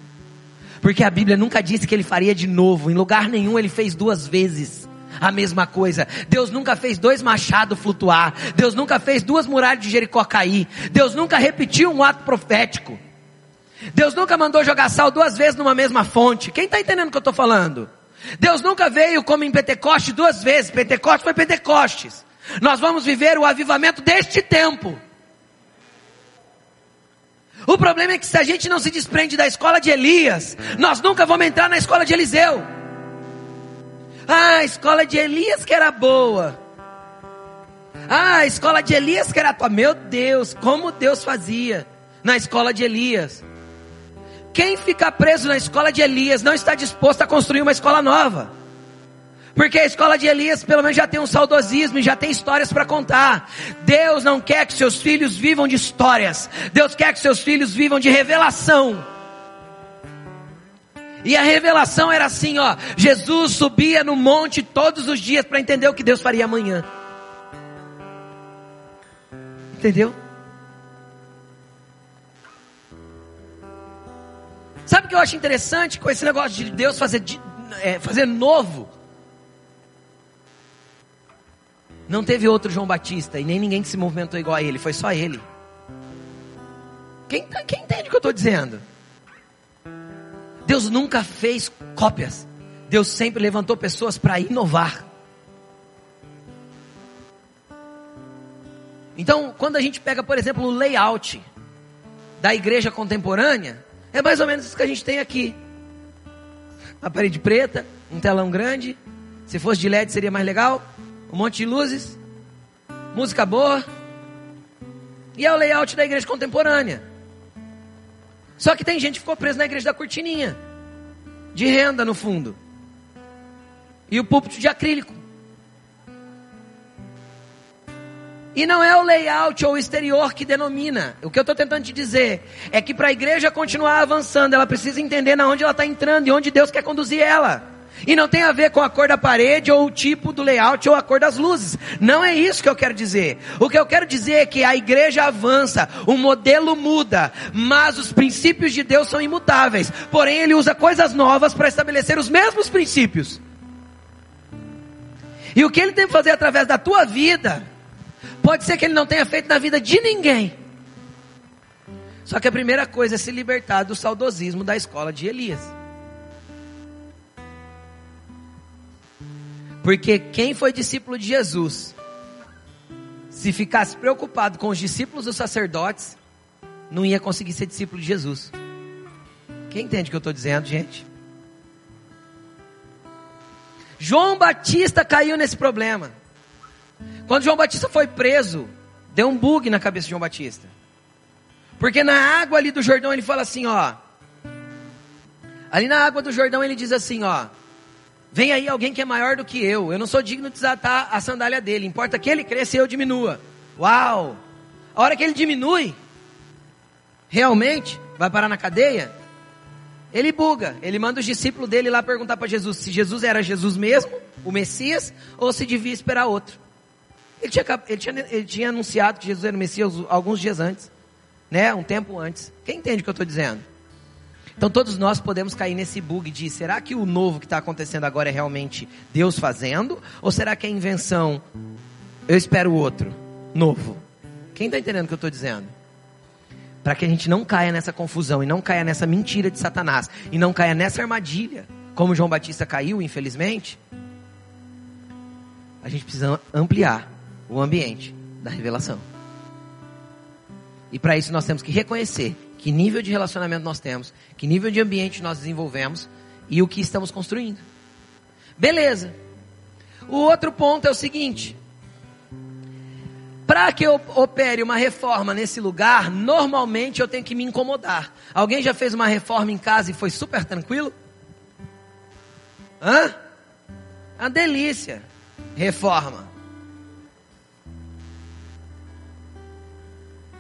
Porque a Bíblia nunca disse que ele faria de novo. Em lugar nenhum ele fez duas vezes a mesma coisa. Deus nunca fez dois machados flutuar. Deus nunca fez duas muralhas de Jericó cair. Deus nunca repetiu um ato profético. Deus nunca mandou jogar sal duas vezes numa mesma fonte. Quem está entendendo o que eu estou falando? Deus nunca veio como em Pentecoste duas vezes. Pentecoste foi Pentecostes. Nós vamos viver o avivamento deste tempo. O problema é que se a gente não se desprende da escola de Elias, nós nunca vamos entrar na escola de Eliseu. Ah, a escola de Elias que era boa. Ah, a escola de Elias que era tua. Meu Deus, como Deus fazia na escola de Elias. Quem fica preso na escola de Elias não está disposto a construir uma escola nova. Porque a escola de Elias pelo menos já tem um saudosismo e já tem histórias para contar. Deus não quer que seus filhos vivam de histórias. Deus quer que seus filhos vivam de revelação. E a revelação era assim, ó, Jesus subia no monte todos os dias para entender o que Deus faria amanhã. Entendeu? Sabe o que eu acho interessante com esse negócio de Deus fazer, é, fazer novo? Não teve outro João Batista e nem ninguém que se movimentou igual a ele, foi só ele. Quem, quem entende o que eu estou dizendo? Deus nunca fez cópias. Deus sempre levantou pessoas para inovar. Então, quando a gente pega, por exemplo, o layout da igreja contemporânea, é mais ou menos isso que a gente tem aqui. A parede preta, um telão grande. Se fosse de LED seria mais legal um monte de luzes, música boa. E é o layout da igreja contemporânea. Só que tem gente que ficou preso na igreja da cortininha, de renda no fundo. E o púlpito de acrílico. E não é o layout ou o exterior que denomina. O que eu estou tentando te dizer é que para a igreja continuar avançando, ela precisa entender na onde ela está entrando e onde Deus quer conduzir ela. E não tem a ver com a cor da parede ou o tipo do layout ou a cor das luzes. Não é isso que eu quero dizer. O que eu quero dizer é que a igreja avança, o modelo muda, mas os princípios de Deus são imutáveis. Porém, ele usa coisas novas para estabelecer os mesmos princípios. E o que ele tem que fazer através da tua vida, pode ser que ele não tenha feito na vida de ninguém. Só que a primeira coisa é se libertar do saudosismo da escola de Elias. Porque quem foi discípulo de Jesus, se ficasse preocupado com os discípulos dos sacerdotes, não ia conseguir ser discípulo de Jesus. Quem entende o que eu estou dizendo, gente? João Batista caiu nesse problema. Quando João Batista foi preso, deu um bug na cabeça de João Batista. Porque na água ali do Jordão ele fala assim, ó. Ali na água do Jordão ele diz assim, ó. Vem aí alguém que é maior do que eu. Eu não sou digno de desatar a sandália dele. Importa que ele cresça e eu diminua. Uau! A hora que ele diminui, realmente vai parar na cadeia. Ele buga. Ele manda os discípulos dele lá perguntar para Jesus se Jesus era Jesus mesmo, o Messias, ou se devia esperar outro. Ele tinha, ele tinha, ele tinha anunciado que Jesus era o Messias alguns dias antes, né? Um tempo antes. Quem entende o que eu estou dizendo? Então todos nós podemos cair nesse bug de será que o novo que está acontecendo agora é realmente Deus fazendo? Ou será que é invenção? Eu espero outro, novo. Quem está entendendo o que eu estou dizendo? Para que a gente não caia nessa confusão e não caia nessa mentira de Satanás e não caia nessa armadilha, como João Batista caiu, infelizmente, a gente precisa ampliar o ambiente da revelação. E para isso nós temos que reconhecer que nível de relacionamento nós temos, que nível de ambiente nós desenvolvemos e o que estamos construindo. Beleza. O outro ponto é o seguinte: para que eu opere uma reforma nesse lugar, normalmente eu tenho que me incomodar. Alguém já fez uma reforma em casa e foi super tranquilo? Hã? Uma delícia. Reforma.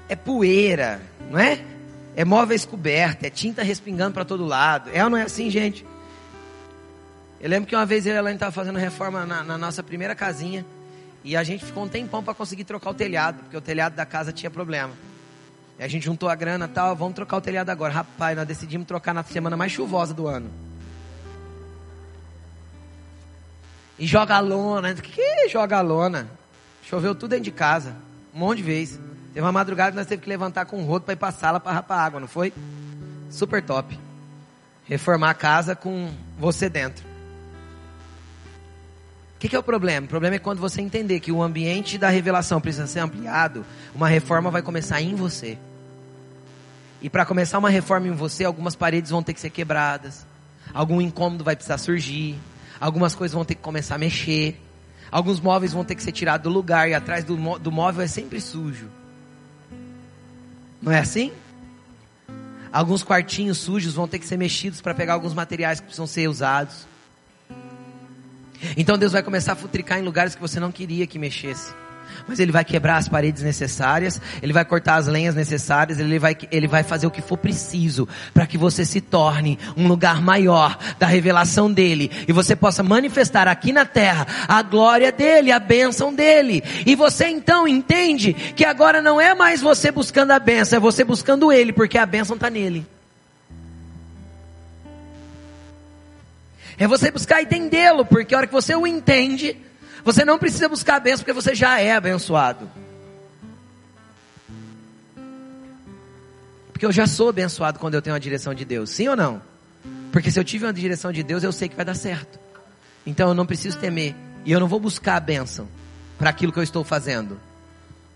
É poeira, não é? É móveis cobertos, é tinta respingando para todo lado. É ou não é assim, gente? Eu lembro que uma vez e Elaine estava fazendo reforma na, na, nossa primeira casinha. E a gente ficou um tempão para conseguir trocar o telhado, porque o telhado da casa tinha problema. E a gente juntou a grana e tal, vamos trocar o telhado agora. Rapaz, nós decidimos trocar na semana mais chuvosa do ano. E joga a lona. Que joga a lona? Choveu tudo dentro de casa. Um monte de vezes. Teve uma madrugada que nós teve que levantar com um rodo para ir para a sala para rapar água, não foi? Super top. Reformar a casa com você dentro. O que, que, é o problema? O problema é quando você entender que o ambiente da revelação precisa ser ampliado, uma reforma vai começar em você. E para começar uma reforma em você, algumas paredes vão ter que ser quebradas. Algum incômodo vai precisar surgir. Algumas coisas vão ter que começar a mexer. Alguns móveis vão ter que ser tirados do lugar e atrás do, do móvel é sempre sujo. Não é assim? Alguns quartinhos sujos vão ter que ser mexidos para pegar alguns materiais que precisam ser usados. Então Deus vai começar a futricar em lugares que você não queria que mexesse. Mas ele vai quebrar as paredes necessárias, ele vai cortar as lenhas necessárias, ele vai, ele vai fazer o que for preciso para que você se torne um lugar maior da revelação dele e você possa manifestar aqui na terra a glória dele, a bênção dele. E você então entende que agora não é mais você buscando a bênção, é você buscando ele, porque a bênção está nele. É você buscar entendê-lo, porque a hora que você o entende, você não precisa buscar a bênção porque você já é abençoado. Porque eu já sou abençoado quando eu tenho a direção de Deus, sim ou não? Porque se eu tive uma direção de Deus, eu sei que vai dar certo. Então eu não preciso temer. E eu não vou buscar a bênção para aquilo que eu estou fazendo.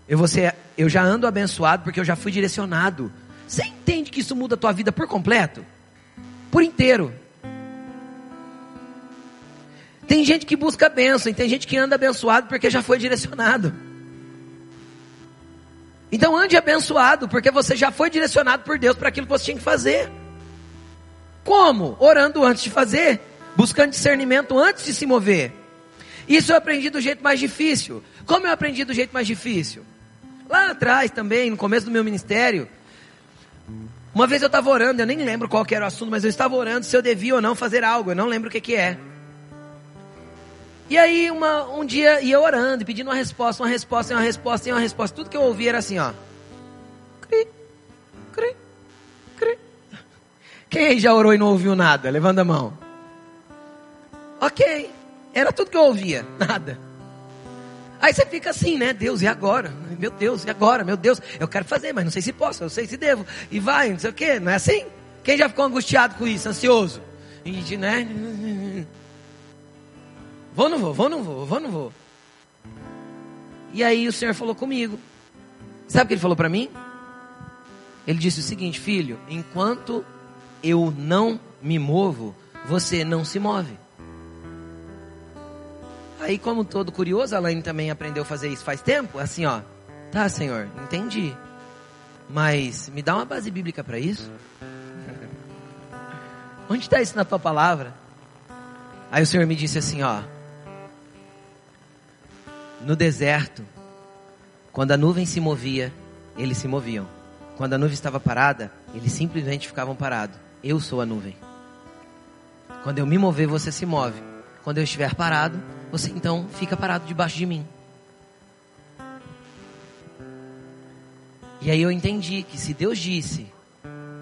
Eu, ser, eu já ando abençoado porque eu já fui direcionado. Você entende que isso muda a tua vida por completo? Por inteiro. Tem gente que busca bênção e tem gente que anda abençoado porque já foi direcionado. Então ande abençoado porque você já foi direcionado por Deus para aquilo que você tinha que fazer. Como? Orando antes de fazer, buscando discernimento antes de se mover. Isso eu aprendi do jeito mais difícil. Como eu aprendi do jeito mais difícil? Lá atrás também, no começo do meu ministério, uma vez eu estava orando, eu nem lembro qual era o assunto, mas eu estava orando se eu devia ou não fazer algo, eu não lembro o que, que é. E aí uma, um dia ia orando, pedindo uma resposta, uma resposta, uma resposta, uma resposta. Tudo que eu ouvi era assim, ó. Cri, cri, cri. Quem aí já orou e não ouviu nada? Levanta a mão. Ok. Era tudo que eu ouvia, nada. Aí você fica assim, né? Deus, e agora? Meu Deus, e agora? Meu Deus, eu quero fazer, mas não sei se posso, eu sei se devo. E vai, não sei o quê, não é assim? Quem já ficou angustiado com isso, ansioso? E, né? Vou ou não vou? Vou ou não vou? Vou ou não vou? E aí o Senhor falou comigo. Sabe o que ele falou para mim? Ele disse o seguinte, filho, enquanto eu não me movo, você não se move. Aí, como todo curioso, a Laine também aprendeu a fazer isso faz tempo. Assim, ó. Tá, Senhor, entendi. Mas me dá uma base bíblica para isso? Onde está isso na tua palavra? Aí o Senhor me disse assim, ó no deserto, quando a nuvem se movia, eles se moviam. Quando a nuvem estava parada, eles simplesmente ficavam parados. Eu sou a nuvem. Quando eu me mover, você se move. Quando eu estiver parado, você então fica parado debaixo de mim. E aí eu entendi que se Deus disse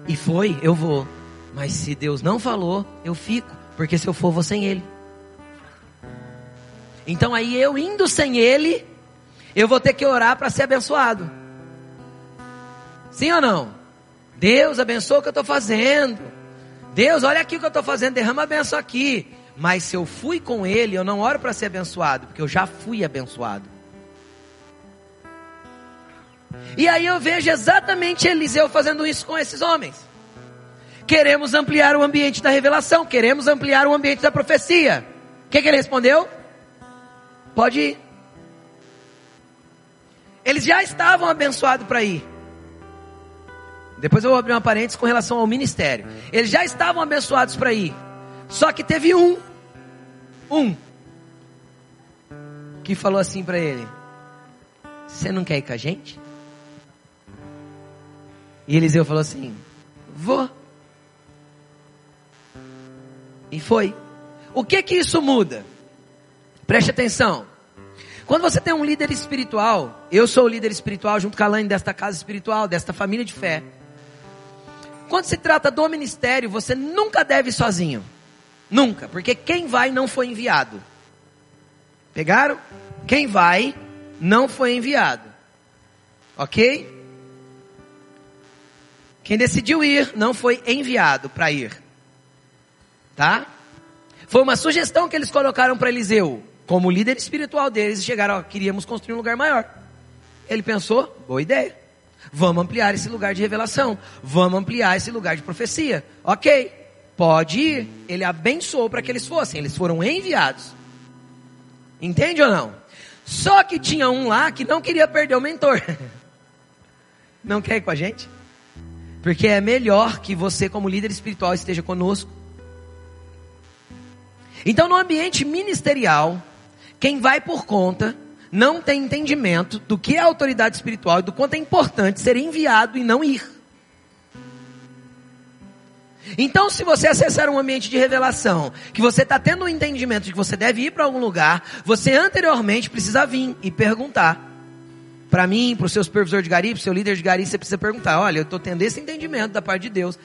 e foi, eu vou. Mas se Deus não falou, eu fico. Porque se eu for, vou sem Ele. Então aí eu indo sem ele, eu vou ter que orar para ser abençoado. Sim ou não? Deus abençoa o que eu estou fazendo. Deus, olha aqui o que eu estou fazendo, derrama a benção aqui. Mas se eu fui com ele, eu não oro para ser abençoado, porque eu já fui abençoado. E aí eu vejo exatamente Eliseu fazendo isso com esses homens. Queremos ampliar o ambiente da revelação, queremos ampliar o ambiente da profecia. O que, que ele respondeu? Pode ir. Eles já estavam abençoados para ir. Depois eu vou abrir uma parênteses com relação ao ministério. Eles já estavam abençoados para ir. Só que teve um, um, que falou assim para ele: Você não quer ir com a gente? E Eliseu falou assim: Vou. E foi. O que que isso muda? Preste atenção. Quando você tem um líder espiritual, eu sou o líder espiritual junto com a Laine desta casa espiritual, desta família de fé. Quando se trata do ministério, você nunca deve ir sozinho. Nunca, porque quem vai não foi enviado. Pegaram? Quem vai não foi enviado. Ok? Quem decidiu ir não foi enviado para ir. Tá? Foi uma sugestão que eles colocaram para Eliseu como líder espiritual deles, chegaram, ó, queríamos construir um lugar maior. Ele pensou, boa ideia. Vamos ampliar esse lugar de revelação. Vamos ampliar esse lugar de profecia. Ok, pode ir. Ele abençoou para que eles fossem. Eles foram enviados. Entende ou não? Só que tinha um lá que não queria perder o mentor. Não quer ir com a gente? Porque é melhor que você, como líder espiritual, esteja conosco. Então, no ambiente ministerial, quem vai por conta não tem entendimento do que é autoridade espiritual e do quanto é importante ser enviado e não ir. Então, se você acessar um ambiente de revelação, que você está tendo um entendimento de que você deve ir para algum lugar, você anteriormente precisa vir e perguntar. Para mim, para o seu supervisor de gari, para o seu líder de gari, você precisa perguntar: olha, eu estou tendo esse entendimento da parte de Deus.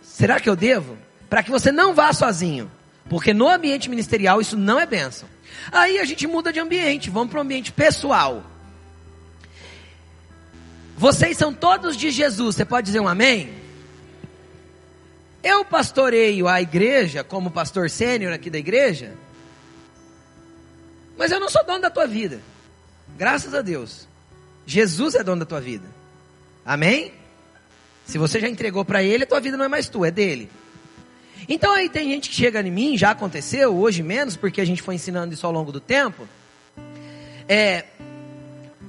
Será que eu devo? Para que você não vá sozinho. Porque no ambiente ministerial isso não é bênção. Aí a gente muda de ambiente, vamos para o ambiente pessoal. Vocês são todos de Jesus, você pode dizer um amém? Eu pastoreio a igreja como pastor sênior aqui da igreja, mas eu não sou dono da tua vida. Graças a Deus. Jesus é dono da tua vida. Amém? Se você já entregou para ele, a tua vida não é mais tua, é dele. Então aí tem gente que chega em mim, já aconteceu, hoje menos, porque a gente foi ensinando isso ao longo do tempo. É,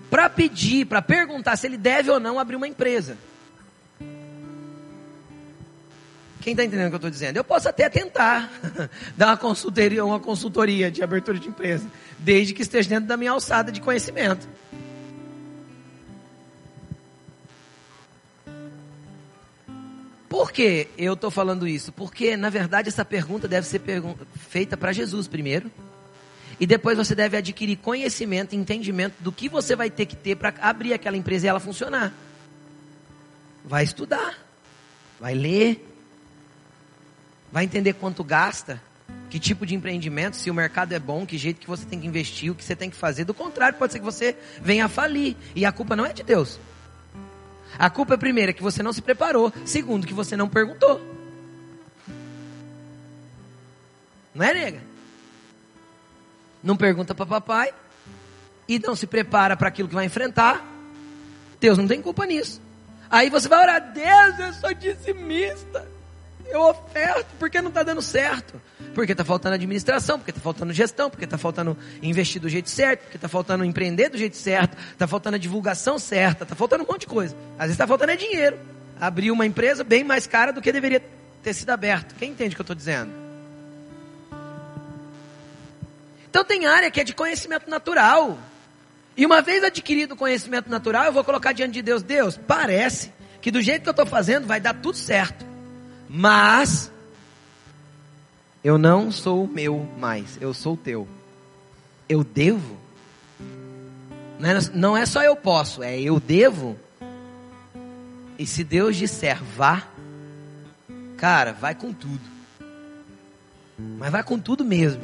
para pedir, para perguntar se ele deve ou não abrir uma empresa. Quem está entendendo o que eu estou dizendo? Eu posso até tentar dar uma consultoria, uma consultoria de abertura de empresa, desde que esteja dentro da minha alçada de conhecimento. Por que eu estou falando isso? Porque, na verdade, essa pergunta deve ser feita para Jesus primeiro. E depois você deve adquirir conhecimento entendimento do que você vai ter que ter para abrir aquela empresa e ela funcionar. Vai estudar, vai ler, vai entender quanto gasta, que tipo de empreendimento, se o mercado é bom, que jeito que você tem que investir, o que você tem que fazer. Do contrário, pode ser que você venha a falir. E a culpa não é de Deus. A culpa é primeiro que você não se preparou, segundo que você não perguntou. Não é, nega? Não pergunta para papai e não se prepara para aquilo que vai enfrentar. Deus não tem culpa nisso. Aí você vai orar, Deus, eu sou dizimista. Eu oferto porque não está dando certo. Porque está faltando administração, porque está faltando gestão, porque está faltando investir do jeito certo, porque está faltando empreender do jeito certo, está faltando a divulgação certa, está faltando um monte de coisa. Às vezes está faltando é dinheiro. Abrir uma empresa bem mais cara do que deveria ter sido aberto. Quem entende o que eu estou dizendo? Então tem área que é de conhecimento natural. E uma vez adquirido o conhecimento natural, eu vou colocar diante de Deus, Deus, parece que do jeito que eu estou fazendo vai dar tudo certo. Mas eu não sou meu mais, eu sou teu. Eu devo? Não é, não é só eu posso, é eu devo. E se Deus disser vá, cara, vai com tudo. Mas vai com tudo mesmo.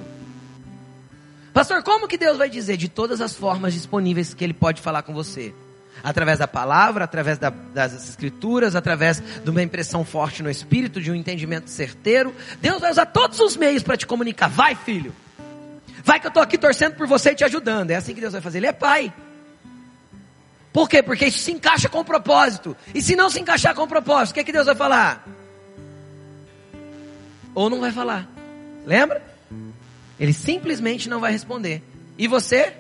Pastor, como que Deus vai dizer? De todas as formas disponíveis que Ele pode falar com você através da palavra, através da, das escrituras, através de uma impressão forte no espírito, de um entendimento certeiro. Deus vai usar todos os meios para te comunicar. Vai, filho. Vai que eu estou aqui torcendo por você e te ajudando. É assim que Deus vai fazer. Ele é pai. Por quê? Porque isso se encaixa com o propósito. E se não se encaixar com o propósito, o que, é que Deus vai falar? Ou não vai falar. Lembra? Ele simplesmente não vai responder. E você?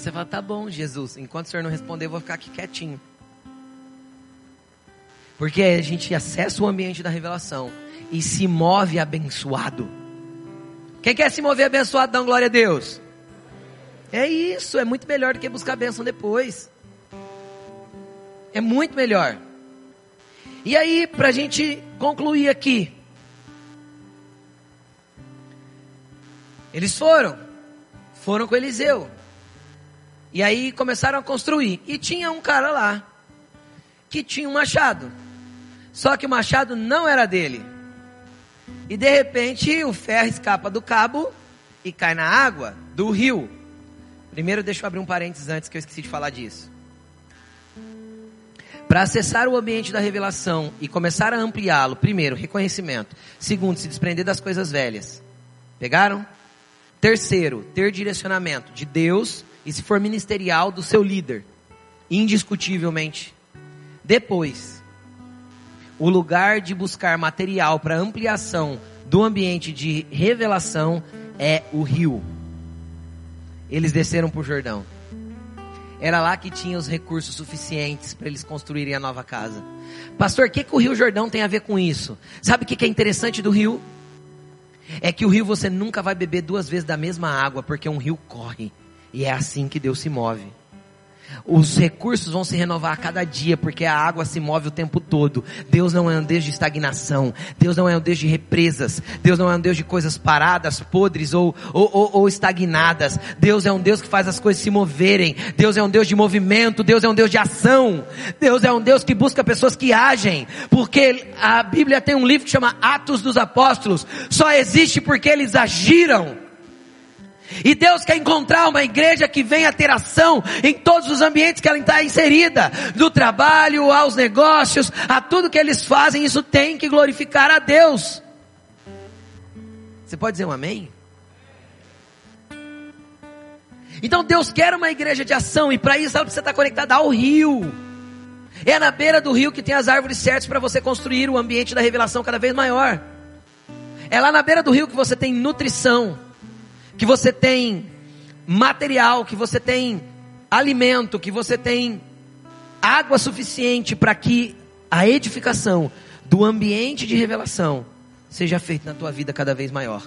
Você fala, tá bom, Jesus, enquanto o Senhor não responder, eu vou ficar aqui quietinho. Porque a gente acessa o ambiente da revelação e se move abençoado. Quem quer se mover abençoado, dá glória a Deus. É isso, é muito melhor do que buscar bênção depois. É muito melhor. E aí, para a gente concluir aqui. Eles foram. Foram com Eliseu. E aí começaram a construir. E tinha um cara lá que tinha um machado. Só que o machado não era dele. E de repente o ferro escapa do cabo e cai na água do rio. Primeiro, deixa eu abrir um parênteses antes que eu esqueci de falar disso. Para acessar o ambiente da revelação e começar a ampliá-lo, primeiro, reconhecimento. Segundo, se desprender das coisas velhas. Pegaram? Terceiro, ter direcionamento de Deus e se for ministerial, do seu líder, indiscutivelmente. Depois, o lugar de buscar material para ampliação do ambiente de revelação é o rio. Eles desceram para o Jordão. Era lá que tinha os recursos suficientes para eles construírem a nova casa. Pastor, o que, que o Rio Jordão tem a ver com isso? Sabe o que, que é interessante do rio? É que o rio você nunca vai beber duas vezes da mesma água, porque um rio corre. E é assim que Deus se move. Os recursos vão se renovar a cada dia, porque a água se move o tempo todo. Deus não é um Deus de estagnação. Deus não é um Deus de represas. Deus não é um Deus de coisas paradas, podres ou, ou, ou, ou estagnadas. Deus é um Deus que faz as coisas se moverem. Deus é um Deus de movimento. Deus é um Deus de ação. Deus é um Deus que busca pessoas que agem. Porque a Bíblia tem um livro que chama Atos dos Apóstolos. Só existe porque eles agiram. E Deus quer encontrar uma igreja que venha ter ação em todos os ambientes que ela está inserida, do trabalho aos negócios, a tudo que eles fazem, isso tem que glorificar a Deus. Você pode dizer um amém? Então Deus quer uma igreja de ação e para isso ela precisa estar conectada ao rio. É na beira do rio que tem as árvores certas para você construir o ambiente da revelação cada vez maior. É lá na beira do rio que você tem nutrição que você tem material, que você tem alimento, que você tem água suficiente para que a edificação do ambiente de revelação seja feita na tua vida cada vez maior.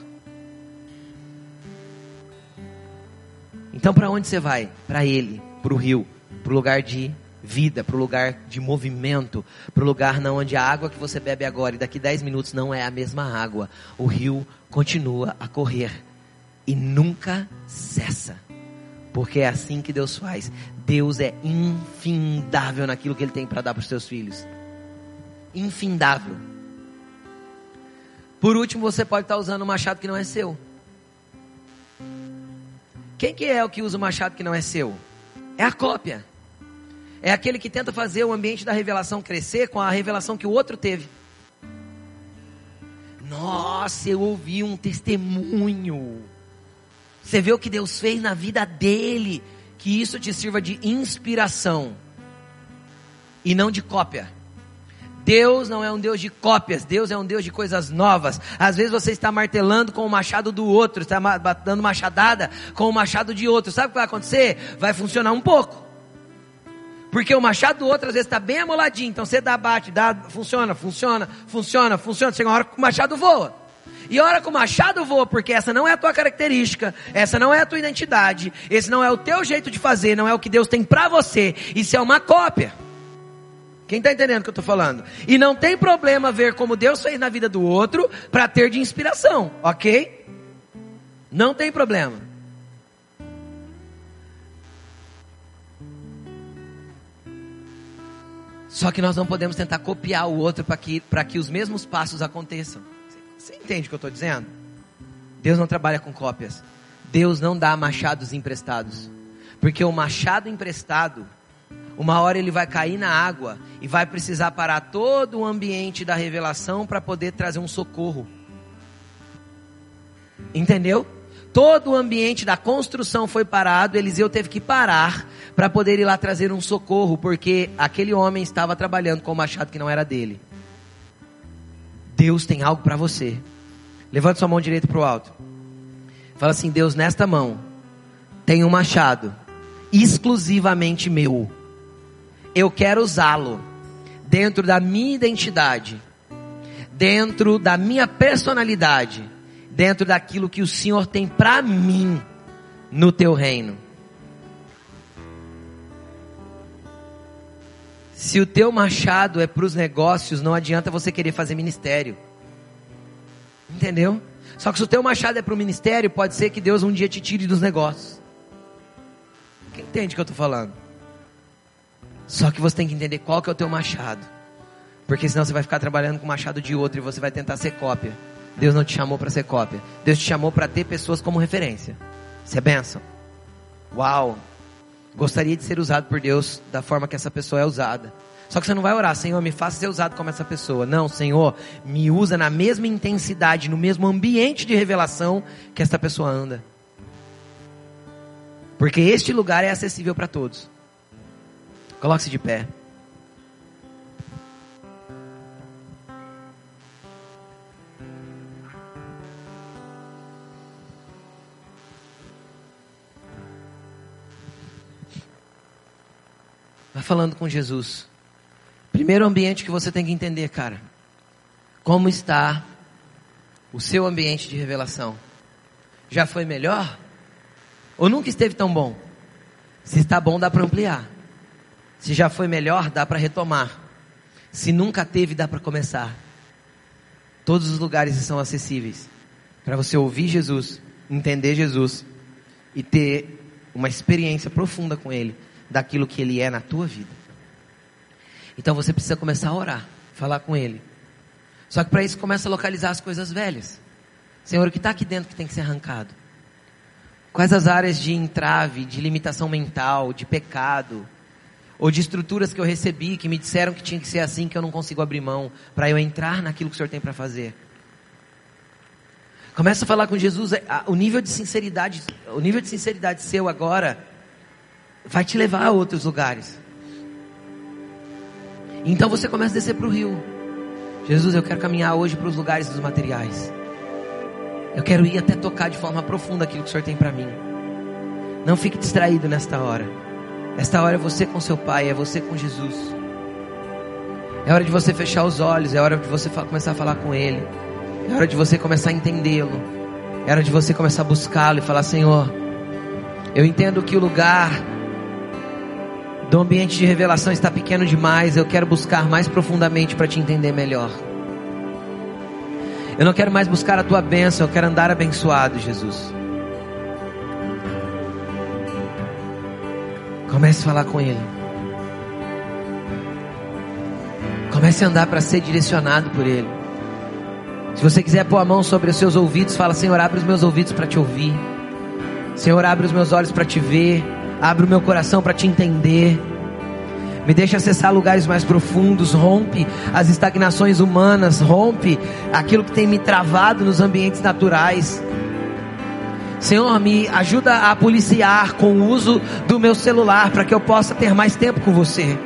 Então, para onde você vai? Para Ele, para o rio, para o lugar de vida, para o lugar de movimento, para o lugar não onde a água que você bebe agora e daqui 10 minutos não é a mesma água. O rio continua a correr e nunca cessa. Porque é assim que Deus faz. Deus é infindável naquilo que Ele tem para dar para os seus filhos. Infindável. Por último, você pode estar usando um machado que não é seu. Quem que é o que usa o machado que não é seu? É a cópia. É aquele que tenta fazer o ambiente da revelação crescer com a revelação que o outro teve. Nossa, eu ouvi um testemunho você vê o que Deus fez na vida dele. Que isso te sirva de inspiração e não de cópia. Deus não é um Deus de cópias, Deus é um Deus de coisas novas. Às vezes você está martelando com o machado do outro, está dando machadada com o machado de outro. Sabe o que vai acontecer? Vai funcionar um pouco. Porque o machado do outro às vezes está bem amoladinho, então você dá, bate, dá, funciona, funciona, funciona, funciona. Chega uma hora que o machado voa. E hora que o machado voa, porque essa não é a tua característica, essa não é a tua identidade, esse não é o teu jeito de fazer, não é o que Deus tem para você. Isso é uma cópia. Quem está entendendo o que eu estou falando? E não tem problema ver como Deus fez na vida do outro para ter de inspiração, ok? Não tem problema. Só que nós não podemos tentar copiar o outro para que, que os mesmos passos aconteçam. Você entende o que eu estou dizendo? Deus não trabalha com cópias. Deus não dá machados emprestados. Porque o machado emprestado, uma hora ele vai cair na água e vai precisar parar todo o ambiente da revelação para poder trazer um socorro. Entendeu? Todo o ambiente da construção foi parado, Eliseu teve que parar para poder ir lá trazer um socorro, porque aquele homem estava trabalhando com o machado que não era dele. Deus tem algo para você. Levante sua mão direita para o alto. Fala assim: Deus, nesta mão tem um machado exclusivamente meu. Eu quero usá-lo dentro da minha identidade, dentro da minha personalidade, dentro daquilo que o Senhor tem para mim no teu reino. Se o teu machado é para os negócios, não adianta você querer fazer ministério. Entendeu? Só que se o teu machado é para o ministério, pode ser que Deus um dia te tire dos negócios. Quem entende o que eu estou falando? Só que você tem que entender qual que é o teu machado. Porque senão você vai ficar trabalhando com o machado de outro e você vai tentar ser cópia. Deus não te chamou para ser cópia. Deus te chamou para ter pessoas como referência. Isso é bênção. Uau! Gostaria de ser usado por Deus da forma que essa pessoa é usada. Só que você não vai orar, Senhor, me faça ser usado como essa pessoa. Não, Senhor, me usa na mesma intensidade, no mesmo ambiente de revelação que essa pessoa anda. Porque este lugar é acessível para todos. Coloque-se de pé. Vai falando com Jesus. Primeiro ambiente que você tem que entender, cara. Como está o seu ambiente de revelação? Já foi melhor? Ou nunca esteve tão bom? Se está bom, dá para ampliar. Se já foi melhor, dá para retomar. Se nunca teve, dá para começar. Todos os lugares são acessíveis para você ouvir Jesus, entender Jesus e ter uma experiência profunda com Ele daquilo que Ele é na tua vida. Então você precisa começar a orar, falar com Ele. Só que para isso começa a localizar as coisas velhas. Senhor, o que está aqui dentro que tem que ser arrancado? Quais as áreas de entrave, de limitação mental, de pecado, ou de estruturas que eu recebi que me disseram que tinha que ser assim que eu não consigo abrir mão para eu entrar naquilo que o Senhor tem para fazer? Começa a falar com Jesus, o nível de sinceridade, o nível de sinceridade seu agora vai te levar a outros lugares. Então você começa a descer para o rio. Jesus, eu quero caminhar hoje para os lugares dos materiais. Eu quero ir até tocar de forma profunda aquilo que o Senhor tem para mim. Não fique distraído nesta hora. Esta hora é você com seu Pai, é você com Jesus. É hora de você fechar os olhos, é hora de você começar a falar com Ele. É hora de você começar a entendê-lo. É hora de você começar a buscá-lo e falar: Senhor, eu entendo que o lugar do ambiente de revelação está pequeno demais. Eu quero buscar mais profundamente para te entender melhor. Eu não quero mais buscar a tua bênção, eu quero andar abençoado, Jesus. Comece a falar com Ele. Comece a andar para ser direcionado por Ele. Se você quiser pôr a mão sobre os seus ouvidos, fala: Senhor, abre os meus ouvidos para te ouvir. Senhor, abre os meus olhos para te ver. Abre o meu coração para te entender. Me deixa acessar lugares mais profundos, rompe as estagnações humanas, rompe aquilo que tem me travado nos ambientes naturais. Senhor, me ajuda a policiar com o uso do meu celular para que eu possa ter mais tempo com você.